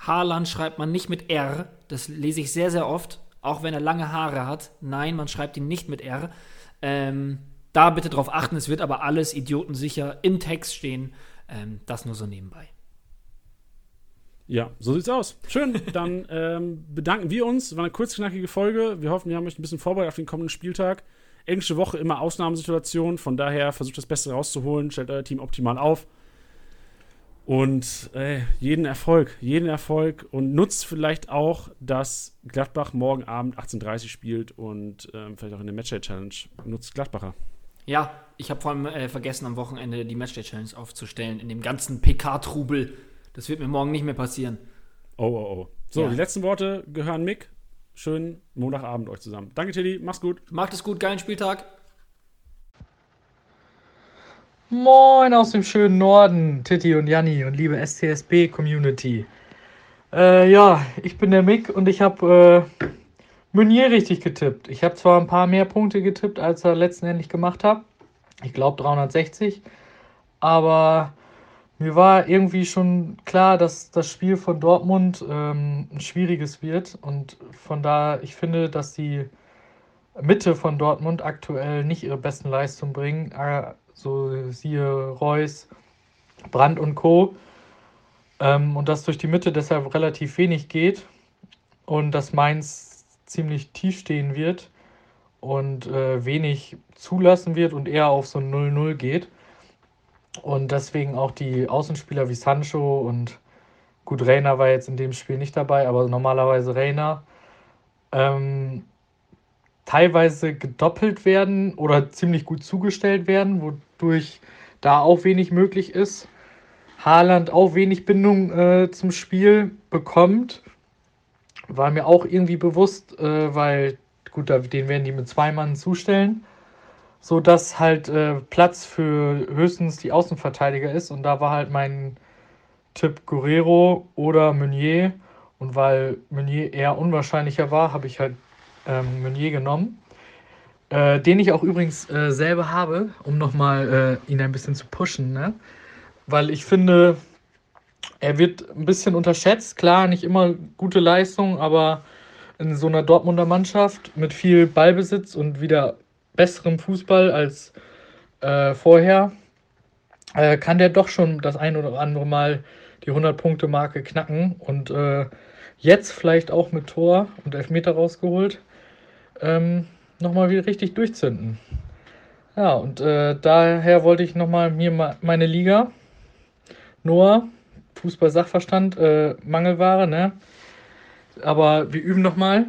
Haaland schreibt man nicht mit R, das lese ich sehr, sehr oft, auch wenn er lange Haare hat. Nein, man schreibt ihn nicht mit R. Ähm, da bitte drauf achten, es wird aber alles idiotensicher im Text stehen. Ähm, das nur so nebenbei.
Ja, so sieht's aus. Schön. Dann ähm, bedanken wir uns. War eine kurzknackige Folge. Wir hoffen, wir haben euch ein bisschen vorbereitet auf den kommenden Spieltag. Englische Woche immer Ausnahmesituation. Von daher versucht das Beste rauszuholen. Stellt euer Team optimal auf. Und äh, jeden Erfolg, jeden Erfolg. Und nutzt vielleicht auch, dass Gladbach morgen Abend 18.30 Uhr spielt und ähm, vielleicht auch in der Matchday Challenge. Nutzt Gladbacher.
Ja, ich habe vor allem äh, vergessen, am Wochenende die Matchday Challenge aufzustellen. In dem ganzen PK-Trubel das wird mir morgen nicht mehr passieren.
Oh, oh, oh. So, ja. die letzten Worte gehören Mick. Schönen Montagabend euch zusammen. Danke, Tilly. Mach's gut.
Macht es gut. Geilen Spieltag.
Moin aus dem schönen Norden, Titti und Janni und liebe STSB-Community. Äh, ja, ich bin der Mick und ich habe äh, Meunier richtig getippt. Ich habe zwar ein paar mehr Punkte getippt, als er letztendlich gemacht hat. Ich glaube 360. Aber mir war irgendwie schon klar, dass das Spiel von Dortmund ähm, ein schwieriges wird. Und von da, ich finde, dass die Mitte von Dortmund aktuell nicht ihre besten Leistungen bringen. So siehe Reus, Brandt und Co. Ähm, und dass durch die Mitte deshalb relativ wenig geht. Und dass Mainz ziemlich tief stehen wird und äh, wenig zulassen wird und eher auf so ein 0-0 geht. Und deswegen auch die Außenspieler wie Sancho und gut, Reiner war jetzt in dem Spiel nicht dabei, aber normalerweise Reiner ähm, teilweise gedoppelt werden oder ziemlich gut zugestellt werden, wodurch da auch wenig möglich ist. Haaland auch wenig Bindung äh, zum Spiel bekommt. War mir auch irgendwie bewusst, äh, weil, gut, den werden die mit zwei Mann zustellen so dass halt äh, Platz für höchstens die Außenverteidiger ist. Und da war halt mein Tipp Guerrero oder Meunier. Und weil Meunier eher unwahrscheinlicher war, habe ich halt ähm, Meunier genommen. Äh, den ich auch übrigens äh, selber habe, um nochmal äh, ihn ein bisschen zu pushen. Ne? Weil ich finde, er wird ein bisschen unterschätzt. Klar, nicht immer gute Leistung, aber in so einer Dortmunder Mannschaft mit viel Ballbesitz und wieder besserem Fußball als äh, vorher, äh, kann der doch schon das ein oder andere Mal die 100-Punkte-Marke knacken und äh, jetzt vielleicht auch mit Tor und Elfmeter rausgeholt, ähm, nochmal wieder richtig durchzünden. Ja, und äh, daher wollte ich nochmal mir ma meine Liga, Noah, Fußball-Sachverstand, äh, Mangelware, ne? Aber wir üben nochmal.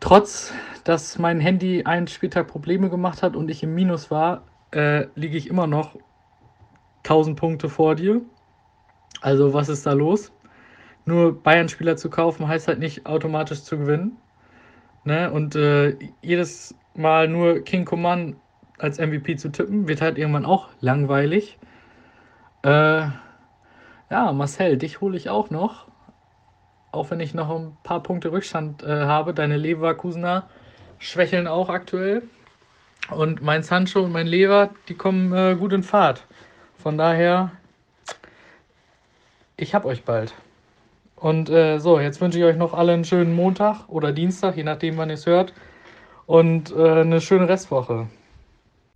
Trotz dass mein Handy einen Spieltag Probleme gemacht hat und ich im Minus war, äh, liege ich immer noch 1000 Punkte vor dir. Also was ist da los? Nur Bayern-Spieler zu kaufen heißt halt nicht automatisch zu gewinnen. Ne? Und äh, jedes Mal nur King Command als MVP zu tippen, wird halt irgendwann auch langweilig. Äh, ja, Marcel, dich hole ich auch noch. Auch wenn ich noch ein paar Punkte Rückstand äh, habe. Deine Leverkusener schwächeln auch aktuell. Und mein Sancho und mein Lever, die kommen äh, gut in Fahrt. Von daher, ich hab euch bald. Und äh, so, jetzt wünsche ich euch noch alle einen schönen Montag oder Dienstag, je nachdem, wann ihr es hört. Und äh, eine schöne Restwoche.